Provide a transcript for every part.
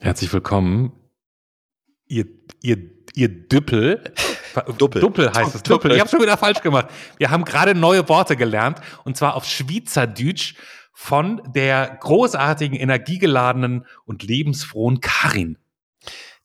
Herzlich willkommen, ihr, ihr, ihr Düppel. Duppel. Duppel heißt es. Duppel. Ich habe schon wieder falsch gemacht. Wir haben gerade neue Worte gelernt und zwar auf Schweizerdeutsch von der großartigen, energiegeladenen und lebensfrohen Karin.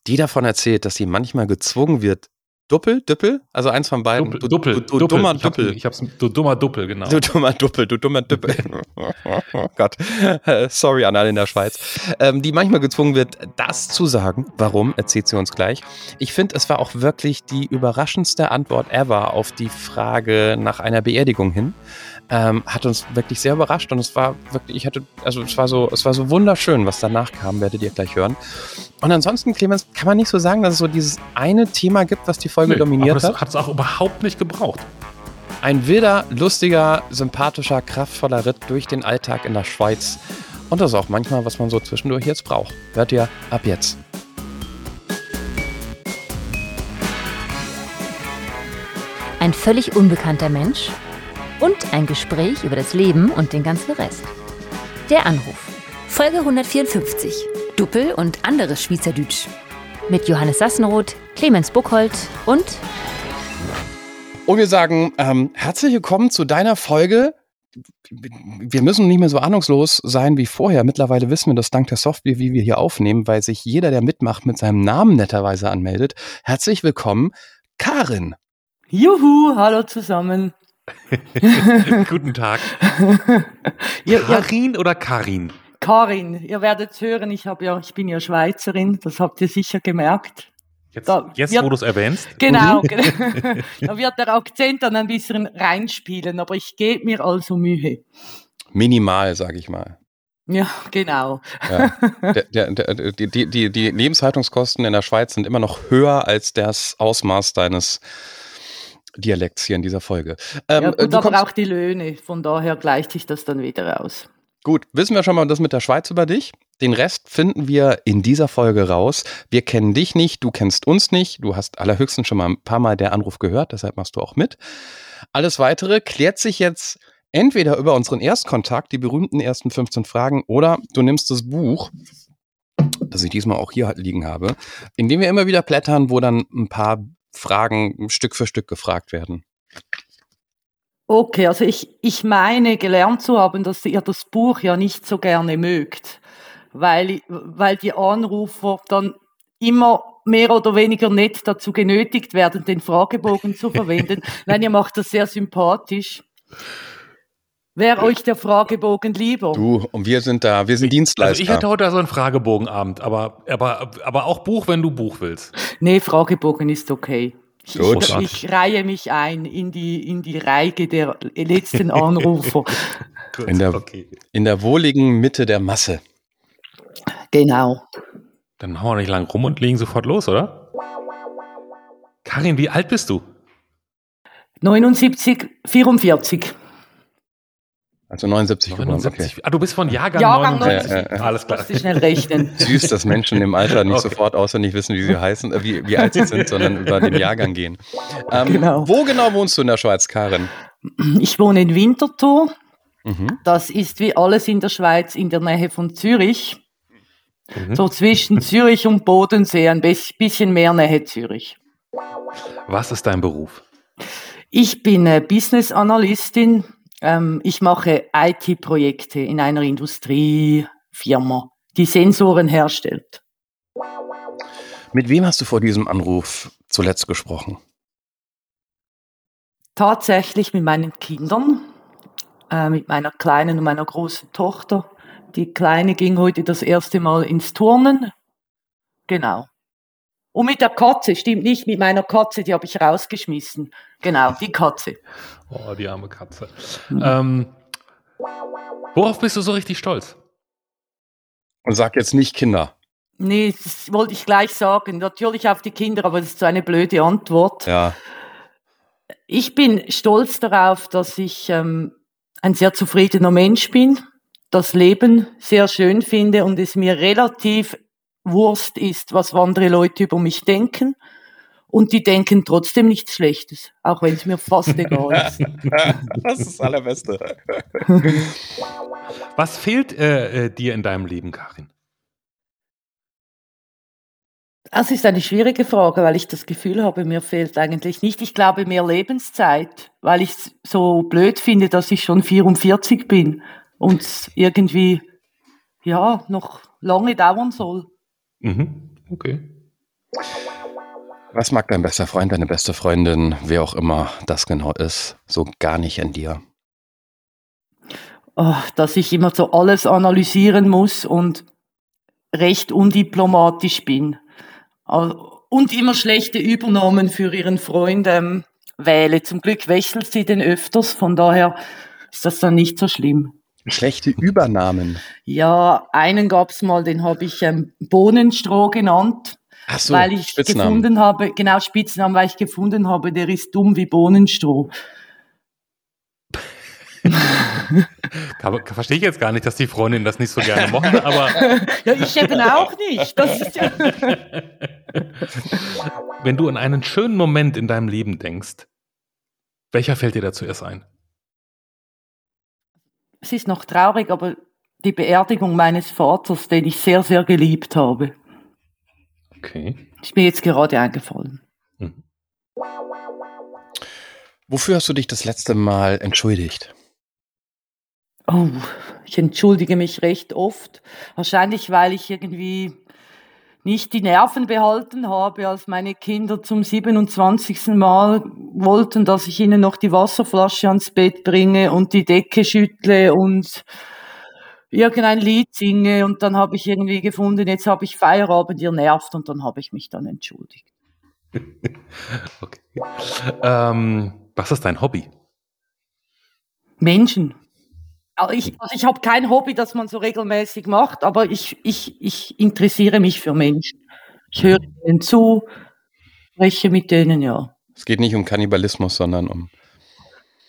Die davon erzählt, dass sie manchmal gezwungen wird, Duppel, Düppel, also eins von beiden. Duppel, Duppel, du, du, Duppel. dummer Duppel. Ich hab's, du dummer Duppel, genau. Du dummer Duppel, du dummer Duppel. oh Gott. Äh, Sorry an alle in der Schweiz. Ähm, die manchmal gezwungen wird, das zu sagen. Warum, erzählt sie uns gleich. Ich finde, es war auch wirklich die überraschendste Antwort ever auf die Frage nach einer Beerdigung hin. Ähm, hat uns wirklich sehr überrascht und es war wirklich, ich hatte, also es war so, es war so wunderschön, was danach kam, werdet ihr gleich hören. Und ansonsten, Clemens, kann man nicht so sagen, dass es so dieses eine Thema gibt, was die Folge Nö, dominiert aber hat. das hat es auch überhaupt nicht gebraucht. Ein wilder, lustiger, sympathischer, kraftvoller Ritt durch den Alltag in der Schweiz. Und das ist auch manchmal, was man so zwischendurch jetzt braucht. Hört ihr ab jetzt. Ein völlig unbekannter Mensch und ein Gespräch über das Leben und den ganzen Rest. Der Anruf. Folge 154. Duppel und anderes Schweizerdeutsch. Mit Johannes Sassenroth, Clemens Buchholz und Und wir sagen, ähm, herzlich willkommen zu deiner Folge. Wir müssen nicht mehr so ahnungslos sein wie vorher. Mittlerweile wissen wir das dank der Software, wie wir hier aufnehmen, weil sich jeder, der mitmacht, mit seinem Namen netterweise anmeldet. Herzlich willkommen, Karin. Juhu, hallo zusammen. Guten Tag. Ihr, Karin oder Karin? Karin, ihr werdet hören, ich, ja, ich bin ja Schweizerin, das habt ihr sicher gemerkt. Jetzt, Da jetzt wird- wo du es erwähnst. Genau, genau. da wird der Akzent dann ein bisschen reinspielen, aber ich gebe mir also Mühe. Minimal, sage ich mal. Ja, genau. Ja. Der, der, der, die, die, die, die Lebenshaltungskosten in der Schweiz sind immer noch höher als das Ausmaß deines Dialekts hier in dieser Folge. Ähm, ja, äh, gut, aber auch die Löhne, von daher gleicht sich das dann wieder aus. gut, wissen wir schon mal das mit der Schweiz über dich. Den Rest finden wir in dieser Folge raus. Wir kennen dich nicht, du kennst uns nicht. Du hast allerhöchstens schon mal ein paar Mal der Anruf gehört, deshalb machst du auch mit. Alles weitere klärt sich jetzt entweder über unseren Erstkontakt, die berühmten ersten 15 Fragen, oder du nimmst das Buch, das ich diesmal auch hier liegen habe, in dem wir immer wieder blättern, wo dann ein paar Fragen Stück für Stück gefragt werden. Okay, also ich, ich meine gelernt zu haben, dass ihr das Buch ja nicht so gerne mögt, weil, weil die Anrufer dann immer mehr oder weniger nett dazu genötigt werden, den Fragebogen zu verwenden. Nein, ihr macht das sehr sympathisch. Wäre euch der Fragebogen lieber? Du, und wir sind da, wir sind Also Dienstleister. ich hätte heute so einen Fragebogenabend, aber, aber, aber auch Buch, wenn du Buch willst. Nee, Fragebogen ist okay. Ich, Gut. ich, ich reihe mich ein in die, in die Reihe der letzten Anrufer. In der- okay. in der wohligen Mitte der Masse. Genau. Dann hauen wir nicht lang rum und legen sofort los, oder? Karin, wie alt bist du? 79, 44. Also 79 geboren. Okay. 79. Ah, du bist von Jahrgang, Jahrgang 79. 79. Ja, ja, Alles klar. Musst du schnell rechnen. Süß, dass Menschen im Alter nicht Okay. sofort auswendig wissen, wie sie heißen, äh, wie, wie alt sie sind, sondern über den Jahrgang gehen. Ähm, Genau. Wo genau wohnst du in der Schweiz, Karin? Ich wohne in Winterthur. Mhm. Das ist wie alles in der Schweiz in der Nähe von Zürich. Mhm. So zwischen Zürich und Bodensee, ein bis- bisschen mehr Nähe Zürich. Was ist dein Beruf? Ich bin äh, Business Analystin. Ähm, ich mache IT-Projekte in einer Industriefirma, die Sensoren herstellt. Mit wem hast du vor diesem Anruf zuletzt gesprochen? Tatsächlich mit meinen Kindern, äh, mit meiner kleinen und meiner großen Tochter. Die Kleine ging heute das erste Mal ins Turnen. Genau. Und mit der Katze, stimmt nicht, mit meiner Katze, die habe ich rausgeschmissen. Genau, die Katze. Oh, die arme Katze. Mhm. Ähm, worauf bist du so richtig stolz? Und sag jetzt nicht Kinder. Nee, das wollte ich gleich sagen. Natürlich auf die Kinder, aber das ist so eine blöde Antwort. Ja. Ich bin stolz darauf, dass ich ähm, ein sehr zufriedener Mensch bin, das Leben sehr schön finde und es mir relativ Wurst ist, was andere Leute über mich denken. Und die denken trotzdem nichts Schlechtes, auch wenn es mir fast egal ist. das ist das Allerbeste. Was fehlt äh, äh, dir in deinem Leben, Karin? Das ist eine schwierige Frage, weil ich das Gefühl habe, mir fehlt eigentlich nicht. Ich glaube mehr Lebenszeit, weil ich es so blöd finde, dass ich schon 44 bin und irgendwie, ja, noch lange dauern soll. Mhm. Okay. Was mag dein bester Freund, deine beste Freundin, wer auch immer das genau ist, so gar nicht an dir? Oh, dass ich immer so alles analysieren muss und recht undiplomatisch bin. Und immer schlechte Übernahmen für ihren Freund ähm, wähle. Zum Glück wechselt sie den öfters, von daher ist das dann nicht so schlimm. Schlechte Übernahmen. Ja, einen gab's mal, den habe ich ähm, Bohnenstroh genannt. Ach so, weil ich Spitznamen. gefunden habe, genau Spitznamen, weil ich gefunden habe, der ist dumm wie Bohnenstroh. Verstehe ich jetzt gar nicht, dass die Freundin das nicht so gerne mochte, aber Ja, ich eben auch nicht. Das ist ja wenn du an einen schönen Moment in deinem Leben denkst, welcher fällt dir da zuerst ein? es ist noch traurig, aber die Beerdigung meines Vaters, den ich sehr, sehr geliebt habe, Okay. ist mir jetzt gerade eingefallen. Mhm. Wofür hast du dich das letzte Mal entschuldigt? Oh, ich entschuldige mich recht oft. Wahrscheinlich, weil ich irgendwie nicht die Nerven behalten habe, als meine Kinder zum 27. Mal wollten, dass ich ihnen noch die Wasserflasche ans Bett bringe und die Decke schüttle und irgendein Lied singe und dann habe ich irgendwie gefunden, jetzt habe ich Feierabend, ihr nervt und dann habe ich mich dann entschuldigt. okay. Ähm, was ist dein Hobby? Menschen. Also ich, also ich habe kein Hobby, das man so regelmäßig macht, aber ich, ich, ich interessiere mich für Menschen. Ich höre ihnen zu, spreche mit denen, ja. Es geht nicht um Kannibalismus, sondern um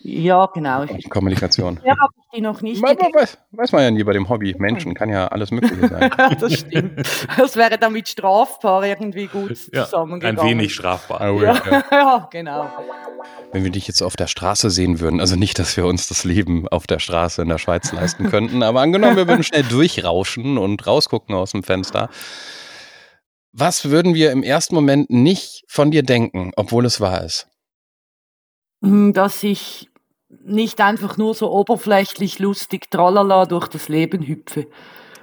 Ja, genau. Ich, Kommunikation. ja, habe ich die noch nicht Man, man, weiß, weiß man ja nie bei dem Hobby. Menschen kann ja alles Mögliche sein. Das stimmt. Das wäre damit strafbar irgendwie gut Ja, zusammengegangen. ein wenig strafbar. Ja, ja, genau. Wenn wir dich jetzt auf der Straße sehen würden, also nicht, dass wir uns das Leben auf der Straße in der Schweiz leisten könnten, aber angenommen, wir würden schnell durchrauschen und rausgucken aus dem Fenster. Was würden wir im ersten Moment nicht von dir denken, obwohl es wahr ist? Hm, Dass ich nicht einfach nur so oberflächlich lustig tralala durch das Leben hüpfe.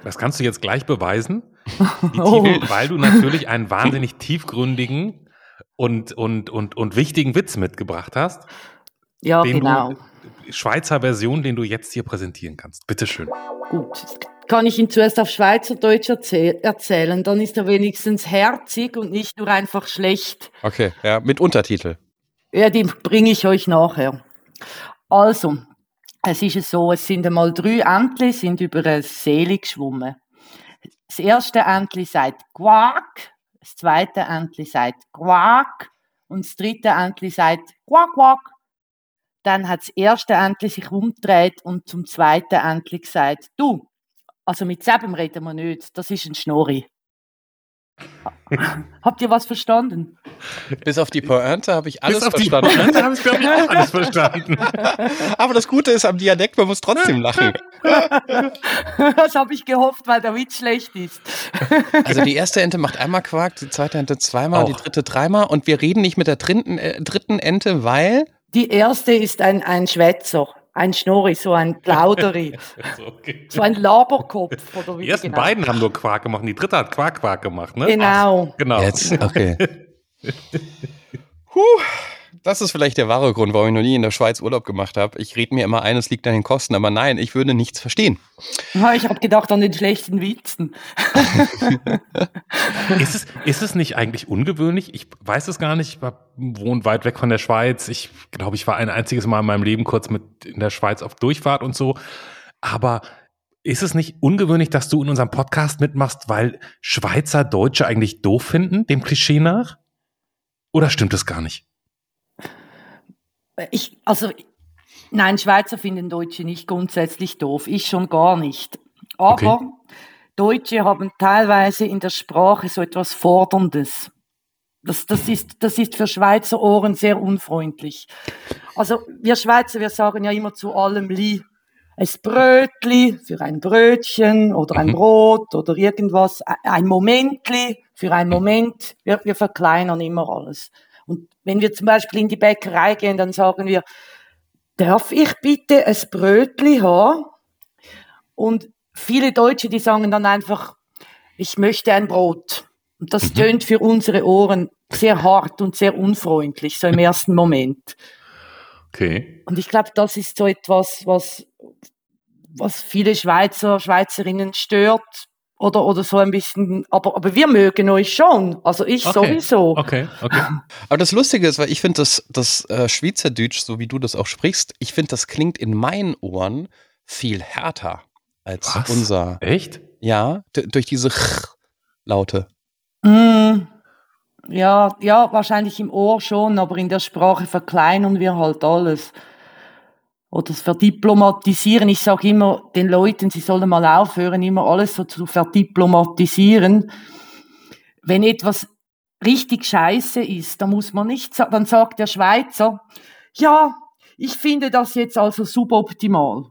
Das kannst du jetzt gleich beweisen, Oh. Titel, weil du natürlich einen wahnsinnig tiefgründigen und, und, und, und wichtigen Witz mitgebracht hast. Ja, genau. du, Schweizer Version, den du jetzt hier präsentieren kannst. Bitteschön. Gut, kann ich ihn zuerst auf Schweizerdeutsch erzähl erzählen, dann ist er wenigstens herzig und nicht nur einfach schlecht. Okay, ja, mit Untertitel. Ja, die bringe ich euch nachher. Also, es ist so, es sind einmal drei Entli, sind über eine See geschwommen. Das erste Entli sagt Quack, das zweite Entli sagt Quack und das dritte Entli sagt Quack, Quack. Dann hat das erste Entli sich umgedreht und zum zweiten Entli gesagt, du, also mit selben reden wir nicht, das ist ein Schnorri. Habt ihr was verstanden? Bis auf die Pointe habe ich alles Bis auf die verstanden. Pointe habe ich, glaube ich, auch alles verstanden. Aber das Gute ist am Dialekt, man muss trotzdem lachen. Das habe ich gehofft, weil der Witz schlecht ist. Also die erste Ente macht einmal Quark, die zweite Ente zweimal, Auch. die dritte dreimal und wir reden nicht mit der dritten, äh, dritten Ente, weil Die erste ist ein, ein Schwätzer, ein Schnorri, so ein Plauderi, okay. so ein Laberkopf. Oder wie Die ersten genau. beiden haben nur Quark gemacht, die dritte hat Quark Quark gemacht, ne? Genau. Genau. Jetzt, okay. Puh, das ist vielleicht der wahre Grund, warum ich noch nie in der Schweiz Urlaub gemacht habe. Ich rede mir immer ein, es liegt an den Kosten, aber nein, ich würde nichts verstehen. Ja, ich habe gedacht an den schlechten Witzen. Ist es, ist es nicht eigentlich ungewöhnlich? Ich weiß es gar nicht. Ich wohne weit weg von der Schweiz. Ich glaube, ich war ein einziges Mal in meinem Leben kurz mit in der Schweiz auf Durchfahrt und so. Aber ist es nicht ungewöhnlich, dass du in unserem Podcast mitmachst, weil Schweizer Deutsche eigentlich doof finden, dem Klischee nach? Oder stimmt es gar nicht? Ich, also, nein, Schweizer finden Deutsche nicht grundsätzlich doof. Ich schon gar nicht. Aber Okay. Deutsche haben teilweise in der Sprache so etwas Forderndes. Das, das, ist, das ist für Schweizer Ohren sehr unfreundlich. Also wir Schweizer, wir sagen ja immer zu allem Li. ein Brötli für ein Brötchen oder ein Mhm. Brot oder irgendwas, ein- ein Momentli für einen Moment. Wir, wir verkleinern immer alles. Und wenn wir zum Beispiel in die Bäckerei gehen, dann sagen wir, darf ich bitte ein Brötli haben? Und viele Deutsche, die sagen dann einfach, ich möchte ein Brot. Und das Mhm. tönt für unsere Ohren sehr hart und sehr unfreundlich, so im ersten Moment. Okay. Und ich glaube, das ist so etwas, was, was viele Schweizer, Schweizerinnen stört. Oder, oder so ein bisschen, aber, aber wir mögen euch schon. Also ich Okay. sowieso. Okay, okay. Aber das Lustige ist, weil ich finde, das, das äh, Schweizerdeutsch, so wie du das auch sprichst, ich finde, das klingt in meinen Ohren viel härter als Was? unser. Echt? Ja, durch diese Laute. Mm, ja, ja, wahrscheinlich im Ohr schon, aber in der Sprache verkleinern wir halt alles. Oder das Verdiplomatisieren. Ich sage immer den Leuten, sie sollen mal aufhören, immer alles so zu verdiplomatisieren. Wenn etwas richtig scheiße ist, dann muss man nicht, dann sagt der Schweizer, ja, ich finde das jetzt also suboptimal.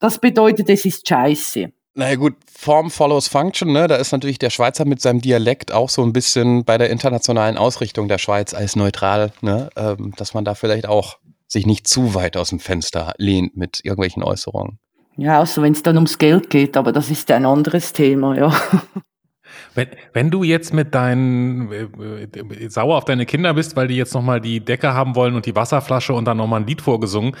Das bedeutet, es ist scheiße. Naja gut, Form follows Function, ne? Da ist natürlich der Schweizer mit seinem Dialekt auch so ein bisschen bei der internationalen Ausrichtung der Schweiz als neutral, ne? Ähm, dass man da vielleicht auch sich nicht zu weit aus dem Fenster lehnt mit irgendwelchen Äußerungen. Ja, außer wenn es dann ums Geld geht, aber das ist ein anderes Thema, ja. Wenn, wenn du jetzt mit deinen äh, äh, sauer auf deine Kinder bist, weil die jetzt nochmal die Decke haben wollen und die Wasserflasche und dann nochmal ein Lied vorgesungen,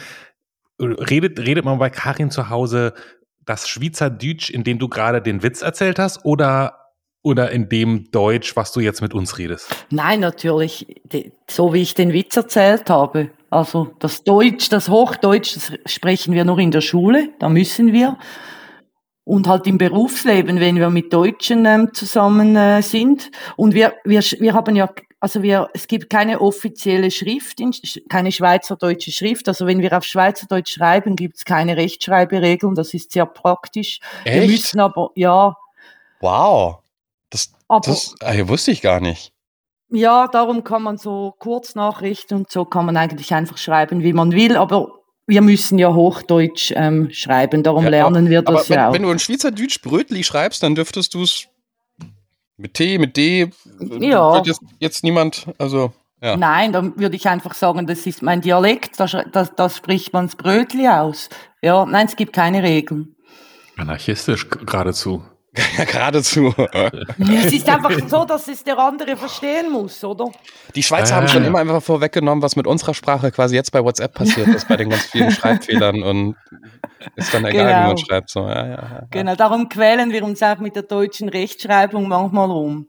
redet, redet man bei Karin zu Hause das Schweizerdeutsch, in dem du gerade den Witz erzählt hast, oder, oder in dem Deutsch, was du jetzt mit uns redest? Nein, natürlich, so wie ich den Witz erzählt habe. Also das Deutsch, das Hochdeutsch, das sprechen wir nur in der Schule, da müssen wir. Und halt im Berufsleben, wenn wir mit Deutschen ähm, zusammen äh, sind. Und wir, wir, wir haben ja, also wir, es gibt keine offizielle Schrift, in, keine schweizerdeutsche Schrift. Also wenn wir auf Schweizerdeutsch schreiben, gibt es keine Rechtschreiberegeln. Das ist sehr praktisch. Wir Echt? müssen aber, ja, Wow. Das, aber das ah, wusste ich gar nicht. Ja, darum kann man so Kurznachrichten und so kann man eigentlich einfach schreiben, wie man will, aber wir müssen ja Hochdeutsch ähm, schreiben, darum Ja, lernen wir Aber das wenn, ja auch. wenn du in Schweizerdeutsch Brötli schreibst, dann dürftest du es mit T, mit D. Ja. Wird jetzt, jetzt niemand, also. Ja. Nein, dann würde ich einfach sagen, das ist mein Dialekt, da, da, da spricht man das Brötli aus. Ja, nein, es gibt keine Regeln. Anarchistisch geradezu. Ja, geradezu. Es ist einfach so, dass es der andere verstehen muss, oder? Die Schweizer Ah. haben schon immer einfach vorweggenommen, was mit unserer Sprache quasi jetzt bei WhatsApp passiert ist, bei den ganz vielen Schreibfehlern und ist dann egal, wie Genau. man schreibt. So, ja, ja, ja. Genau, darum quälen wir uns auch mit der deutschen Rechtschreibung manchmal rum.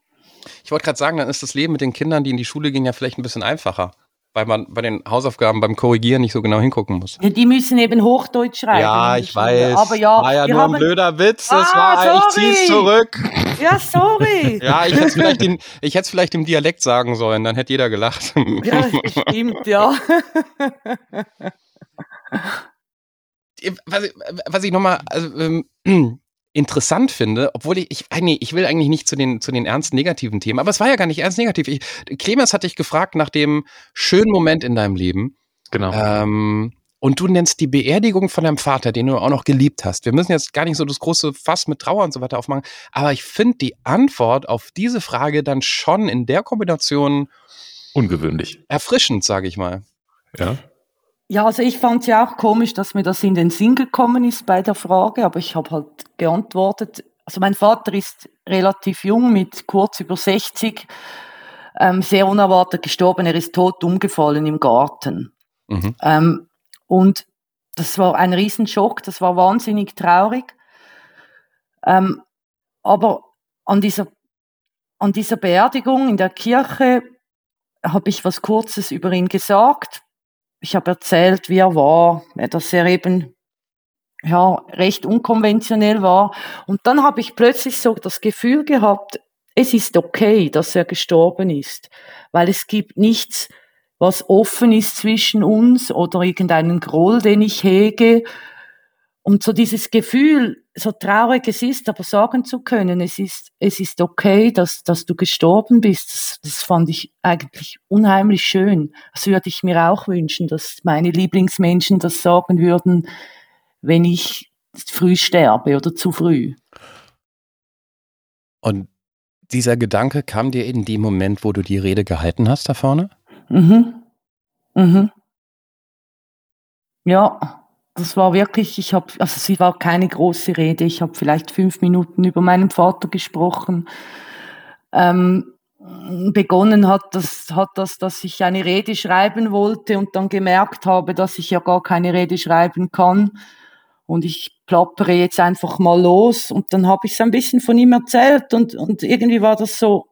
Ich wollte gerade sagen, dann ist das Leben mit den Kindern, die in die Schule gehen, ja vielleicht ein bisschen einfacher, weil man bei den Hausaufgaben beim Korrigieren nicht so genau hingucken muss. Ja, Die müssen eben Hochdeutsch schreiben. in der Schule. Aber ja, war ja nur haben, ein blöder Witz. Das Ah, war, ich sorry. zieh's zurück. Ja, sorry. Ja, ich hätte es vielleicht, ich hätte vielleicht im Dialekt sagen sollen, dann hätte jeder gelacht. Ja, stimmt, ja. was ich, was ich nochmal also, ähm, interessant finde, obwohl ich, ich, ah, nee, ich will eigentlich nicht zu den, zu den ernsten negativen Themen, aber es war ja gar nicht ernst negativ. Ich, Clemens hat dich gefragt nach dem schönen Moment in deinem Leben. Genau. Ähm, und du nennst die Beerdigung von deinem Vater, den du auch noch geliebt hast. Wir müssen jetzt gar nicht so das große Fass mit Trauer und so weiter aufmachen, aber ich finde die Antwort auf diese Frage dann schon in der Kombination Ungewöhnlich. erfrischend, sage ich mal. Ja. Ja, also ich fand es ja auch komisch, dass mir das in den Sinn gekommen ist bei der Frage, aber ich habe halt geantwortet. Also mein Vater ist relativ jung, mit kurz über 60, ähm, sehr unerwartet gestorben. Er ist tot umgefallen im Garten. Mhm. Ähm, und das war ein Riesenschock, das war wahnsinnig traurig. Ähm, aber an dieser, an dieser Beerdigung in der Kirche habe ich was Kurzes über ihn gesagt. Ich habe erzählt, wie er war, dass er eben ja, recht unkonventionell war. Und dann habe ich plötzlich so das Gefühl gehabt, es ist okay, dass er gestorben ist, weil es gibt nichts, was offen ist zwischen uns oder irgendeinen Groll, den ich hege. Und so dieses Gefühl, so traurig es ist, aber sagen zu können, es ist, es ist okay, dass, dass du gestorben bist, das, das fand ich eigentlich unheimlich schön. Das würde ich mir auch wünschen, dass meine Lieblingsmenschen das sagen würden, wenn ich früh sterbe oder zu früh. Und dieser Gedanke kam dir in dem Moment, wo du die Rede gehalten hast da vorne? Mhm. Mhm. Ja, das war wirklich, ich habe, also sie war keine große Rede, ich habe vielleicht fünf Minuten über meinen Vater gesprochen. Ähm, begonnen hat das, hat das, dass ich eine Rede schreiben wollte und dann gemerkt habe, dass ich ja gar keine Rede schreiben kann. Und ich plappere jetzt einfach mal los. Und dann habe ich so ein bisschen von ihm erzählt und, und irgendwie war das so,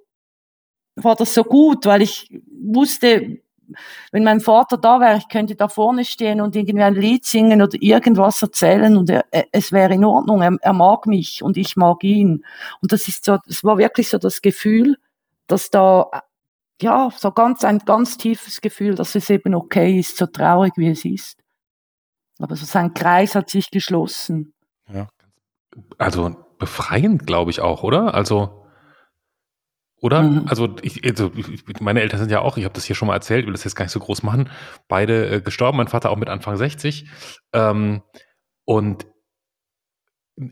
war das so gut, weil ich wusste, wenn mein Vater da wäre, ich könnte da vorne stehen und irgendwie ein Lied singen oder irgendwas erzählen und er, es wäre in Ordnung. Er, er mag mich und ich mag ihn. Und das ist so, es war wirklich so das Gefühl, dass da, ja, so ganz, ein ganz tiefes Gefühl, dass es eben okay ist, so traurig wie es ist. Aber so sein Kreis hat sich geschlossen. Ja. Also befreiend, glaube ich auch, oder? Also, oder? Mhm. Also, ich, also meine Eltern sind ja auch, ich habe das hier schon mal erzählt, ich will das jetzt gar nicht so groß machen, beide äh, gestorben, mein Vater auch mit Anfang 60. Ähm, und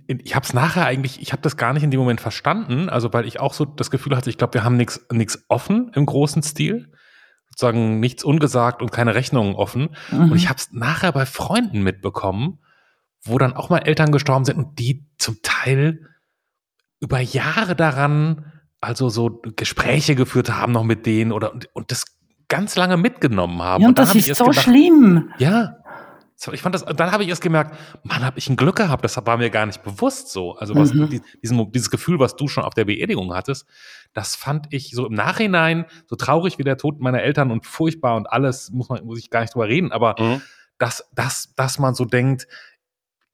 ich habe es nachher eigentlich, ich habe das gar nicht in dem Moment verstanden, also weil ich auch so das Gefühl hatte, ich glaube, wir haben nichts nichts offen im großen Stil, sozusagen nichts ungesagt und keine Rechnungen offen. Mhm. Und ich habe es nachher bei Freunden mitbekommen, wo dann auch mal Eltern gestorben sind und die zum Teil über Jahre daran, also so Gespräche geführt haben noch mit denen oder und, und das ganz lange mitgenommen haben. Ja, und das ist so gedacht, schlimm. Ja, ich fand das, dann habe ich erst gemerkt, Mann, habe ich ein Glück gehabt, das war mir gar nicht bewusst so. Also was, mhm. diesen, dieses Gefühl, was du schon auf der Beerdigung hattest, das fand ich so im Nachhinein, so traurig wie der Tod meiner Eltern und furchtbar und alles, muss man, muss ich gar nicht drüber reden, aber mhm. dass, dass, dass man so denkt,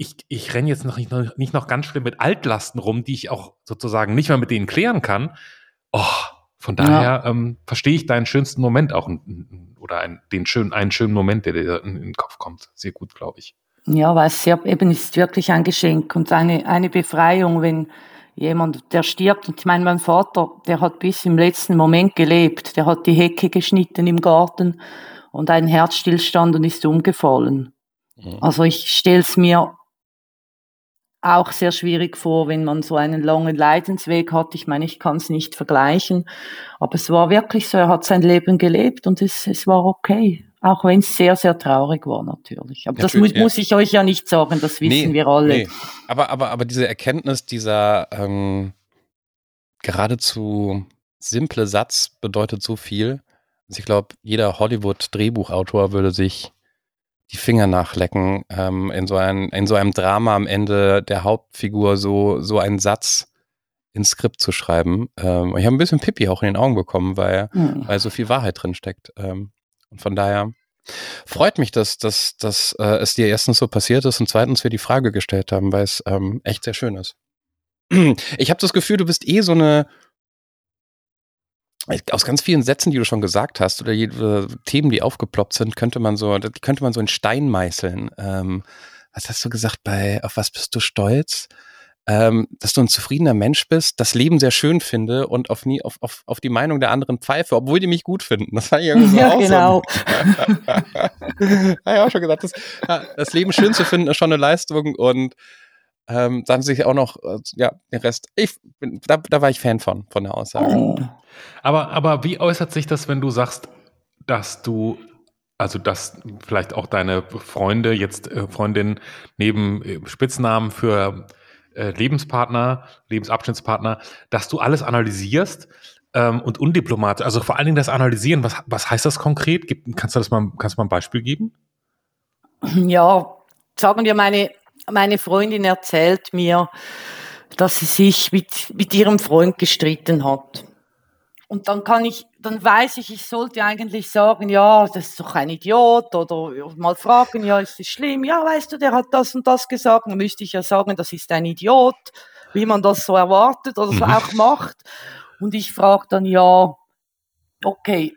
ich, ich renne jetzt noch nicht, noch nicht noch ganz schlimm mit Altlasten rum, die ich auch sozusagen nicht mehr mit denen klären kann. Oh, von daher ja. ähm, verstehe ich deinen schönsten Moment auch oder ein, den schönen, einen schönen Moment, der dir in, in den Kopf kommt. Sehr gut, glaube ich. Ja, weil es sehr, eben ist wirklich ein Geschenk und eine, eine Befreiung, wenn jemand, der stirbt. Und ich meine, mein Vater, der hat bis im letzten Moment gelebt. Der hat die Hecke geschnitten im Garten und einen Herzstillstand und ist umgefallen. Mhm. Also ich stelle es mir auch sehr schwierig vor, wenn man so einen langen Leidensweg hat. Ich meine, ich kann es nicht vergleichen, aber es war wirklich so, er hat sein Leben gelebt und es, es war okay. Auch wenn es sehr, sehr traurig war, natürlich. Aber natürlich, das muss, ja. muss ich euch ja nicht sagen, das wissen nee, wir alle. Nee. Aber, aber, aber diese Erkenntnis, dieser ähm, geradezu simple Satz bedeutet so viel. Also ich glaube, jeder Hollywood-Drehbuchautor würde sich die Finger nachlecken, ähm, in, so ein, in so einem Drama am Ende der Hauptfigur so, so einen Satz ins Skript zu schreiben. Ähm, ich habe ein bisschen Pippi auch in den Augen bekommen, weil, mhm. weil so viel Wahrheit drin steckt. Ähm, und von daher freut mich, dass, dass, dass äh, es dir erstens so passiert ist und zweitens wir die Frage gestellt haben, weil es ähm, echt sehr schön ist. Ich habe das Gefühl, du bist eh so eine aus ganz vielen Sätzen, die du schon gesagt hast, oder jede, Themen, die aufgeploppt sind, könnte man so, die könnte man so in Stein meißeln. Ähm, was hast du gesagt bei, auf was bist du stolz? Ähm, dass du ein zufriedener Mensch bist, das Leben sehr schön finde und auf, nie, auf, auf, auf die Meinung der anderen pfeife, obwohl die mich gut finden. Das ich irgendwie so ja, genau. Habe ich auch schon gesagt, das, das Leben schön zu finden ist schon eine Leistung und ähm, dann sich auch noch, äh, ja, den Rest. Ich bin, da, da war ich Fan von, von der Aussage. Oh. Aber, aber wie äußert sich das, wenn du sagst, dass du, also dass vielleicht auch deine Freunde, jetzt äh, Freundin neben äh, Spitznamen für äh, Lebenspartner, Lebensabschnittspartner, dass du alles analysierst ähm, und undiplomatisch, also vor allen Dingen das Analysieren, was, was heißt das konkret? Gib, kannst du das mal, kannst du mal ein Beispiel geben? Ja, sagen wir meine meine Freundin erzählt mir, dass sie sich mit, mit ihrem Freund gestritten hat. Und dann kann ich, dann weiß ich, ich sollte eigentlich sagen, ja, das ist doch ein Idiot oder mal fragen, ja, ist das schlimm? Ja, weißt du, der hat das und das gesagt. Dann müsste ich ja sagen, das ist ein Idiot, wie man das so erwartet oder so mhm. auch macht. Und ich frage dann, ja, okay,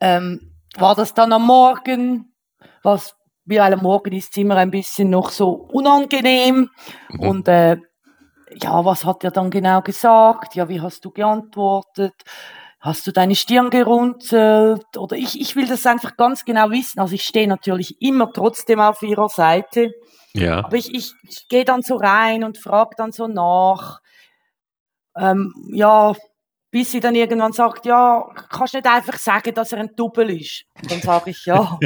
ähm, war das dann am Morgen? Was, weil am Morgen ist es immer ein bisschen noch so unangenehm. Mhm. Und äh, ja, was hat er dann genau gesagt? Ja, wie hast du geantwortet? hast du deine Stirn gerunzelt? Oder ich, ich will das einfach ganz genau wissen. Also ich stehe natürlich immer trotzdem auf ihrer Seite. Ja. Aber ich, ich, ich gehe dann so rein und frage dann so nach. Ähm, ja, bis sie dann irgendwann sagt, ja, kannst nicht einfach sagen, dass er ein Double ist. Dann sage ich ja.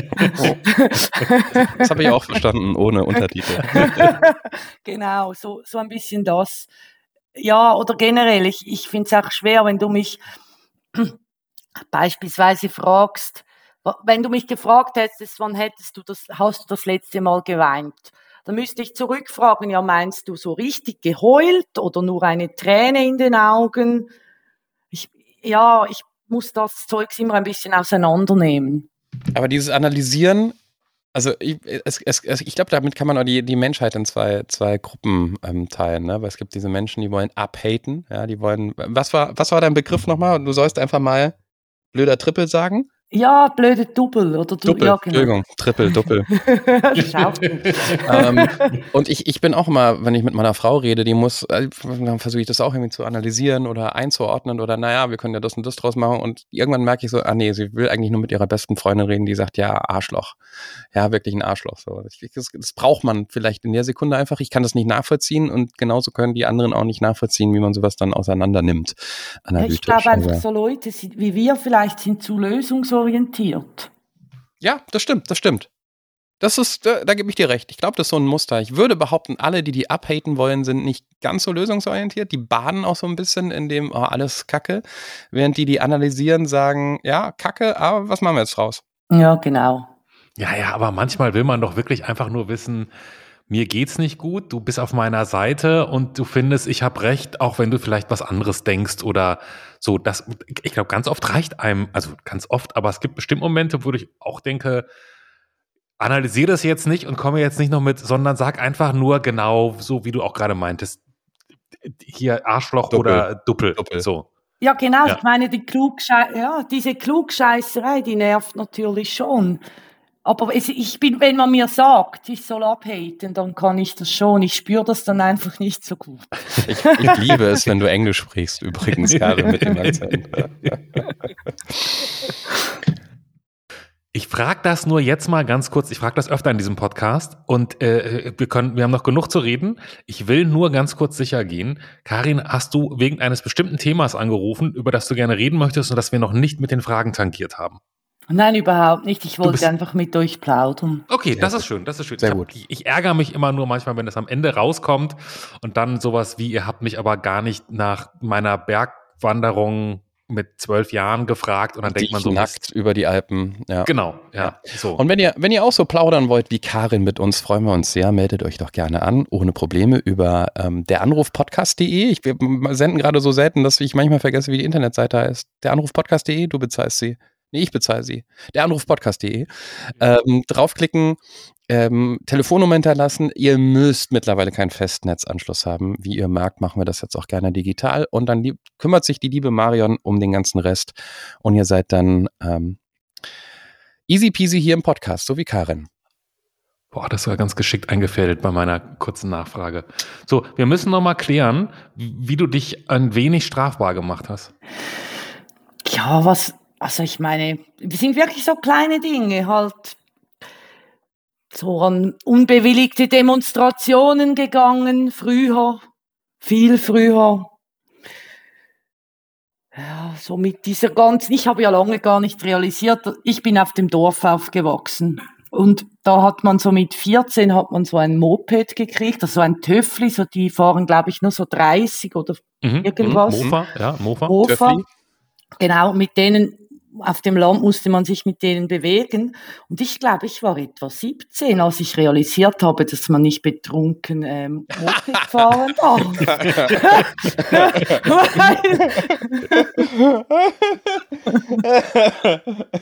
das habe ich auch verstanden, ohne Untertitel. genau, so, so ein bisschen das. Ja, oder generell, ich, ich finde es auch schwer, wenn du mich beispielsweise fragst, wenn du mich gefragt hättest, wann hättest du das, hast du das letzte Mal geweint? Dann müsste ich zurückfragen, ja, meinst du so richtig geheult oder nur eine Träne in den Augen? Ja, ich muss das Zeugs immer ein bisschen auseinandernehmen. Aber dieses Analysieren, also ich, ich glaube, damit kann man auch die, die Menschheit in zwei, zwei Gruppen ähm, teilen, ne? Weil es gibt diese Menschen, die wollen abhaten, ja, die wollen. Was war, was war dein Begriff nochmal? Du sollst einfach mal blöder Trippel sagen? Ja, blöde Double oder du, Doppel, ja, genau. Entschuldigung, Triple, Doppel. ähm, und ich, ich bin auch immer, wenn ich mit meiner Frau rede, die muss, äh, dann versuche ich das auch irgendwie zu analysieren oder einzuordnen oder naja, wir können ja das und das draus machen und irgendwann merke ich so, ah nee, sie will eigentlich nur mit ihrer besten Freundin reden, die sagt, ja, Arschloch. Ja, wirklich ein Arschloch. So. Das, das braucht man vielleicht in der Sekunde einfach. Ich kann das nicht nachvollziehen und genauso können die anderen auch nicht nachvollziehen, wie man sowas dann auseinander nimmt. Ich glaube einfach, also. so Leute wie wir vielleicht sind zu lösungsorientiert orientiert. Ja, das stimmt, das stimmt. Das ist, da, da gebe ich dir recht. Ich glaube, das ist so ein Muster. Ich würde behaupten, alle, die die abhaten wollen, sind nicht ganz so lösungsorientiert. Die baden auch so ein bisschen in dem, oh, alles Kacke. Während die, die analysieren, sagen, ja, Kacke, aber was machen wir jetzt draus? Ja, genau. Ja, ja, aber manchmal will man doch wirklich einfach nur wissen, mir geht's nicht gut, du bist auf meiner Seite und du findest, ich habe recht, auch wenn du vielleicht was anderes denkst oder so. Das, ich glaube, ganz oft reicht einem, also ganz oft, aber es gibt bestimmt Momente, wo ich auch denke, analysiere das jetzt nicht und komme jetzt nicht noch mit, sondern sag einfach nur genau so, wie du auch gerade meintest. Hier Arschloch Doppel. oder Duppel. Doppel. So. Ja, genau. Ja. Ich meine, die Klugschei ja, diese Klugscheißerei, die nervt natürlich schon. Aber es, ich bin, wenn man mir sagt, ich soll abhaten, dann kann ich das schon. Ich spüre das dann einfach nicht so gut. Ich, ich liebe es, wenn du Englisch sprichst, übrigens, gerade mit dem Akzent. Ich frage das nur jetzt mal ganz kurz. Ich frage das öfter in diesem Podcast und äh, wir können, wir haben noch genug zu reden. Ich will nur ganz kurz sicher gehen. Karin, hast du wegen eines bestimmten Themas angerufen, über das du gerne reden möchtest und das wir noch nicht mit den Fragen tangiert haben? Nein, überhaupt nicht. Ich wollte einfach mit euch plaudern. Okay, das ist schön, das ist schön. Sehr gut. Ich, ich, ärgere mich immer nur manchmal, wenn das am Ende rauskommt und dann sowas wie, ihr habt mich aber gar nicht nach meiner Bergwanderung mit zwölf Jahren gefragt und dann die denkt man so nackt über die Alpen. Ja. Genau, ja. So. Und wenn ihr, wenn ihr auch so plaudern wollt wie Karin mit uns, freuen wir uns sehr. Meldet euch doch gerne an, ohne Probleme über ähm, deranrufpodcast.de. Wir senden gerade so selten, dass ich manchmal vergesse, wie die Internetseite heißt. Deranrufpodcast.de, du bezahlst sie. Nee, ich bezahle sie. Der Anrufpodcast.de. Ähm, draufklicken, ähm, Telefonnummer hinterlassen. Ihr müsst mittlerweile keinen Festnetzanschluss haben. Wie ihr merkt, machen wir das jetzt auch gerne digital. Und dann lieb, kümmert sich die liebe Marion um den ganzen Rest. Und ihr seid dann ähm, easy peasy hier im Podcast, so wie Karin. Boah, das war ganz geschickt eingefädelt bei meiner kurzen Nachfrage. So, wir müssen noch mal klären, wie du dich ein wenig strafbar gemacht hast. Ja, was, also ich meine, wir sind wirklich so kleine Dinge, halt so an unbewilligte Demonstrationen gegangen, früher, viel früher. Ja, so mit dieser ganzen, ich habe ja lange gar nicht realisiert, ich bin auf dem Dorf aufgewachsen. Und da hat man so mit 14 hat man so ein Moped gekriegt, also ein Töffli, so die fahren glaube ich nur so 30 oder mhm, irgendwas. Mofa, ja, Mofa. Mofa. Genau, mit denen auf dem Land musste man sich mit denen bewegen. Und ich glaube, ich war etwa 17, als ich realisiert habe, dass man nicht betrunken ähm, Moped fahren darf.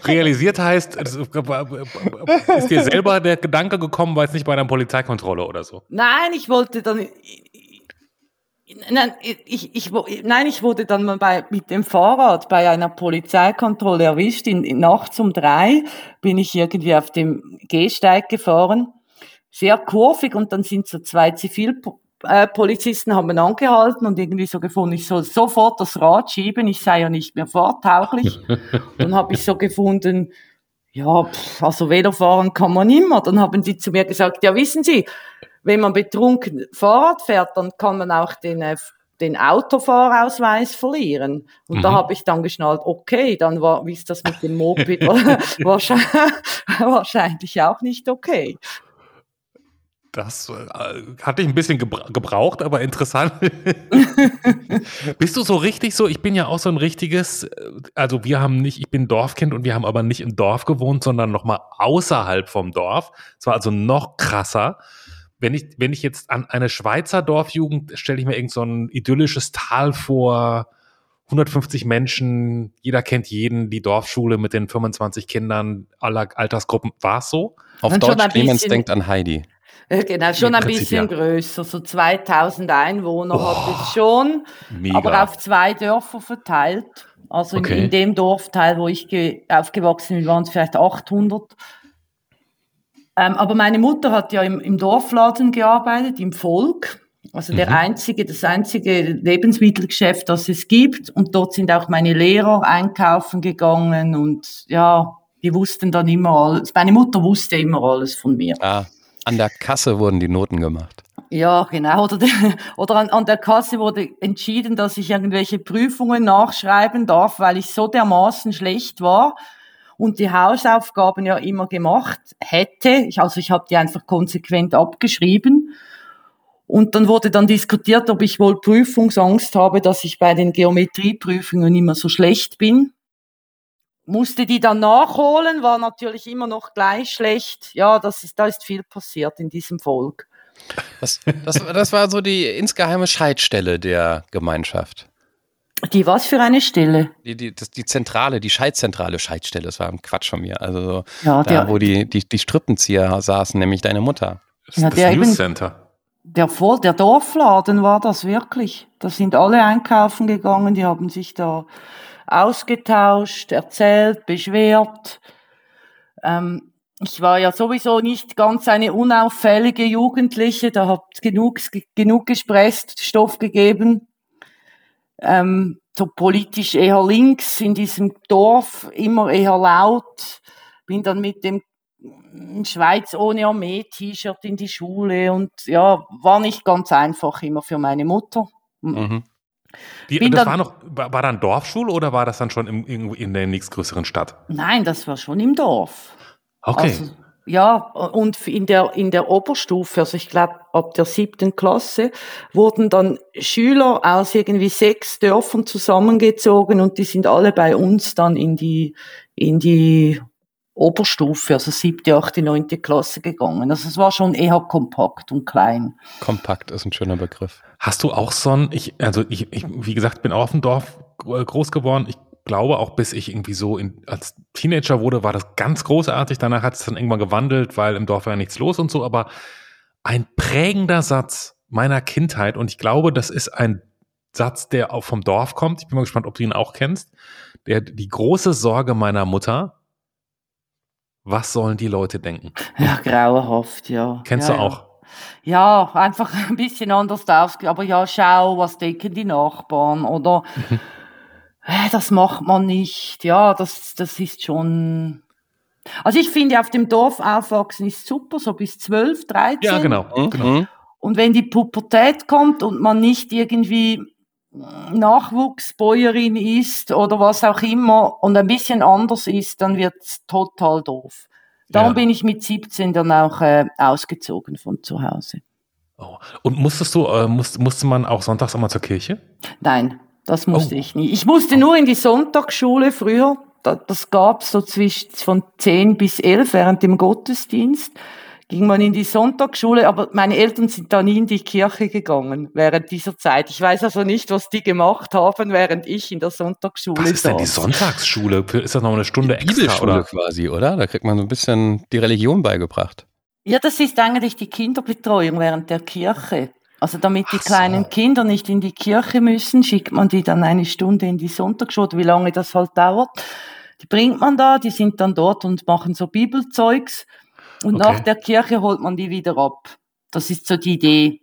realisiert heißt, ist dir selber der Gedanke gekommen, weil es nicht bei einer Polizeikontrolle oder so? Nein, ich wollte dann Nein ich, ich, nein, ich wurde dann mal bei, mit dem Fahrrad bei einer Polizeikontrolle erwischt. In, in, nachts um drei bin ich irgendwie auf dem Gehsteig gefahren, sehr kurvig und dann sind so zwei Zivil äh, haben angehalten und irgendwie so gefunden, ich soll sofort das Rad schieben, ich sei ja nicht mehr fahrtauglich. Dann habe ich so gefunden, ja, pff, also Velofahren kann man immer. Dann haben sie zu mir gesagt, ja, wissen Sie, wenn man betrunken Fahrrad fährt, dann kann man auch den, äh, den Autofahrausweis verlieren. Und Mhm. da habe ich dann geschnallt, okay, dann war, wie ist das mit dem Moped, wahrscheinlich, wahrscheinlich auch nicht okay. Das äh, hatte ich ein bisschen gebra gebraucht, aber interessant. Bist du so richtig so? Ich bin ja auch so ein richtiges, äh, also wir haben nicht, ich bin Dorfkind und wir haben aber nicht im Dorf gewohnt, sondern nochmal außerhalb vom Dorf. Es war also noch krasser. Wenn ich, wenn ich jetzt an eine Schweizer Dorfjugend stelle ich mir irgend so ein idyllisches Tal vor, 150 Menschen, jeder kennt jeden, die Dorfschule mit den 25 Kindern aller Altersgruppen. War es so? Auf Und schon Deutsch, ein Clemens bisschen- denkt an Heidi. Äh, Genau, schon Im ein Prinzip, bisschen ja. größer, so 2000 Einwohner hat Oh, es schon, Mega. aber auf zwei Dörfer verteilt. Also in, Okay. in dem Dorfteil, wo ich ge- aufgewachsen bin, waren es vielleicht 800. Ähm, aber meine Mutter hat ja im, im Dorfladen gearbeitet, im Volk. Also der Mhm. einzige, das einzige Lebensmittelgeschäft, das es gibt. Und dort sind auch meine Lehrer einkaufen gegangen und ja, die wussten dann immer alles. Meine Mutter wusste immer alles von mir. Ah, an der Kasse wurden die Noten gemacht. Ja, genau. Oder, de- oder an, an der Kasse wurde entschieden, dass ich irgendwelche Prüfungen nachschreiben darf, weil ich so dermaßen schlecht war und die Hausaufgaben ja immer gemacht hätte. Ich, also ich habe die einfach konsequent abgeschrieben. Und dann wurde dann diskutiert, ob ich wohl Prüfungsangst habe, dass ich bei den Geometrieprüfungen immer so schlecht bin. Musste die dann nachholen, war natürlich immer noch gleich schlecht. Ja, das ist, da ist viel passiert in diesem Volk. Das, das, das war so die insgeheime Scheidstelle der Gemeinschaft. Die was für eine Stelle? Die, die, das, die Zentrale, die Scheidzentrale, Scheidstelle, das war ein Quatsch von mir. Also so, Ja, da, der, wo die, die, die Strippenzieher saßen, nämlich deine Mutter. Das, Ja, das der News eben- Center. der, Voll, der Dorfladen war das wirklich. Da sind alle einkaufen gegangen, die haben sich da ausgetauscht, erzählt, beschwert. Ähm, ich war ja sowieso nicht ganz eine unauffällige Jugendliche, da hat genug, genug Gesprächsstoff gegeben. Ähm, so politisch eher links in diesem Dorf, immer eher laut. Bin dann mit dem Schweiz ohne Armee-T-Shirt in die Schule und ja, war nicht ganz einfach immer für meine Mutter. Mhm. Die, das dann- war noch, war, dann Dorfschule oder war das dann schon im, in der nächstgrößeren Stadt? Nein, das war schon im Dorf. Okay. Also, ja, und in der, in der Oberstufe, also ich glaube ab der siebten Klasse, wurden dann Schüler aus irgendwie sechs Dörfern zusammengezogen und die sind alle bei uns dann in die, in die Oberstufe, also siebte, achte, neunte Klasse gegangen. Also es war schon eher kompakt und klein. Kompakt ist ein schöner Begriff. Hast du auch so ein, ich, also ich, ich, wie gesagt, bin auch auf dem Dorf gro- groß geworden. Ich glaube auch, bis ich irgendwie so in, als Teenager wurde, war das ganz großartig. Danach hat es dann irgendwann gewandelt, weil im Dorf war ja nichts los und so. Aber ein prägender Satz meiner Kindheit, und ich glaube, das ist ein Satz, der auch vom Dorf kommt. Ich bin mal gespannt, ob du ihn auch kennst. Der, die große Sorge meiner Mutter, was sollen die Leute denken? Ja, grauenhaft, ja. Kennst ja, du ja. auch? Ja, einfach ein bisschen anders aus. Aber ja, schau, was denken die Nachbarn? Oder Mhm. Das macht man nicht. Ja, das, das ist schon. Also ich finde, auf dem Dorf aufwachsen ist super, so bis 12, 13. Ja, genau. Mhm. genau. Und wenn die Pubertät kommt und man nicht irgendwie äh, Nachwuchsbäuerin ist oder was auch immer und ein bisschen anders ist, dann wird's total doof. Darum Ja. bin ich mit 17 dann auch äh, ausgezogen von zu Hause. Oh. Und musstest du, äh, musste, musste man auch sonntags immer zur Kirche? Nein, das musste Oh. ich nie. Ich musste nur in die Sonntagsschule früher. Da- Das gab's so zwischen von 10 bis 11 während dem Gottesdienst. Ging man in die Sonntagsschule, aber meine Eltern sind da nie in die Kirche gegangen während dieser Zeit. Ich weiß also nicht, was die gemacht haben, während ich in der Sonntagsschule Was ist denn die. Sonntagsschule? Ist das noch eine Stunde extra? Bibelschule Oder? quasi, oder? Da kriegt man so ein bisschen die Religion beigebracht. Ja, das ist eigentlich die Kinderbetreuung während der Kirche. Also damit die so. kleinen Kinder nicht in die Kirche müssen, schickt man die dann eine Stunde in die Sonntagsschule, wie lange das halt dauert. Die bringt man da, die sind dann dort und machen so Bibelzeugs. Und Okay. nach der Kirche holt man die wieder ab. Das ist so die Idee.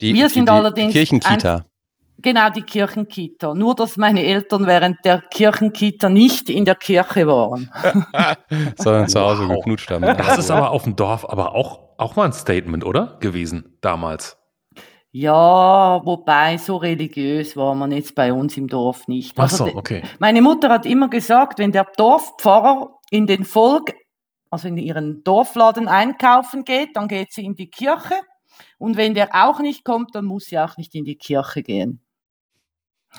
Die, Wir die, sind die allerdings Kirchenkita. Genau, die Kirchenkita. Nur, dass meine Eltern während der Kirchenkita nicht in der Kirche waren. sondern zu Hause Wow. geknutscht haben. Das ist aber auf dem Dorf aber auch, auch mal ein Statement, oder? Gewesen damals. Ja, wobei so religiös war man jetzt bei uns im Dorf nicht. Ach Also so, okay. Meine Mutter hat immer gesagt, wenn der Dorfpfarrer in den Volk, also in ihren Dorfladen einkaufen geht, dann geht sie in die Kirche. Und wenn der auch nicht kommt, dann muss sie auch nicht in die Kirche gehen.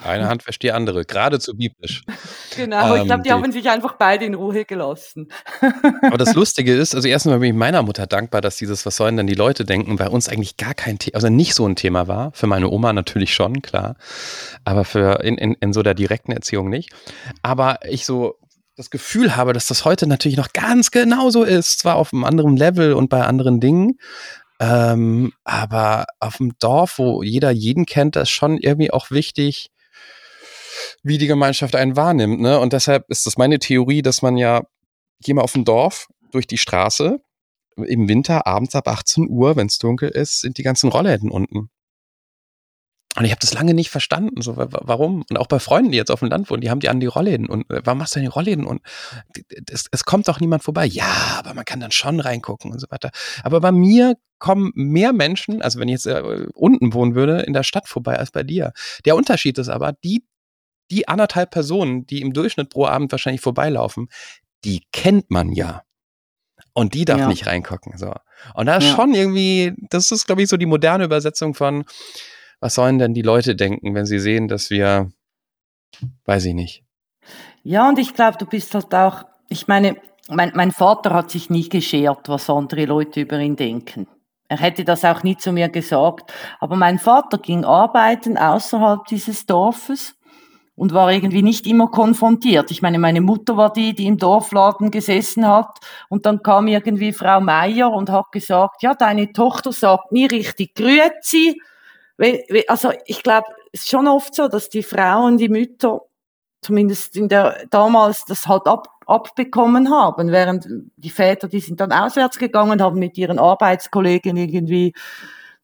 Eine Hand wäscht die andere, geradezu biblisch. Genau, ich Ähm, glaube, die die- haben sich einfach beide in Ruhe gelassen. Aber das Lustige ist, also erstens mal bin ich meiner Mutter dankbar, dass dieses, was sollen denn die Leute denken, bei uns eigentlich gar kein Thema, also nicht so ein Thema war. Für meine Oma natürlich schon, klar. Aber für in, in, in so der direkten Erziehung nicht. Aber ich so das Gefühl habe, dass das heute natürlich noch ganz genauso ist. Zwar auf einem anderen Level und bei anderen Dingen. Ähm, aber auf dem Dorf, wo jeder jeden kennt, das ist schon irgendwie auch wichtig, wie die Gemeinschaft einen wahrnimmt. Ne? Und deshalb ist das meine Theorie, dass man ja, geh mal auf dem Dorf durch die Straße, im Winter abends ab 18 Uhr, wenn es dunkel ist, sind die ganzen Rollläden unten. Und ich habe das lange nicht verstanden, so wa- wa- warum. Und auch bei Freunden, die jetzt auf dem Land wohnen, die haben die an die Rollläden und äh, warum machst du denn die Rollläden und es, es kommt doch niemand vorbei. Ja, aber man kann dann schon reingucken und so weiter. Aber bei mir kommen mehr Menschen, also wenn ich jetzt äh, unten wohnen würde, in der Stadt vorbei als bei dir. Der Unterschied ist aber, die die anderthalb Personen, die im Durchschnitt pro Abend wahrscheinlich vorbeilaufen, die kennt man ja. Und die darf Ja. nicht reingucken. So. Und da ist Ja. schon irgendwie, das ist, glaube ich, so die moderne Übersetzung von, was sollen denn die Leute denken, wenn sie sehen, dass wir, weiß ich nicht. Ja, und ich glaube, du bist halt auch, ich meine, mein, mein Vater hat sich nie geschert, was andere Leute über ihn denken. Er hätte das auch nie zu mir gesagt. Aber mein Vater ging arbeiten außerhalb dieses Dorfes und war irgendwie nicht immer konfrontiert. Ich meine, meine Mutter war die, die im Dorfladen gesessen hat und dann kam irgendwie Frau Meier und hat gesagt, ja, deine Tochter sagt nie richtig Grüezi. Also ich glaube, es ist schon oft so, dass die Frauen, die Mütter, zumindest in der damals das halt ab, abbekommen haben, während die Väter, die sind dann auswärts gegangen, haben mit ihren Arbeitskollegen irgendwie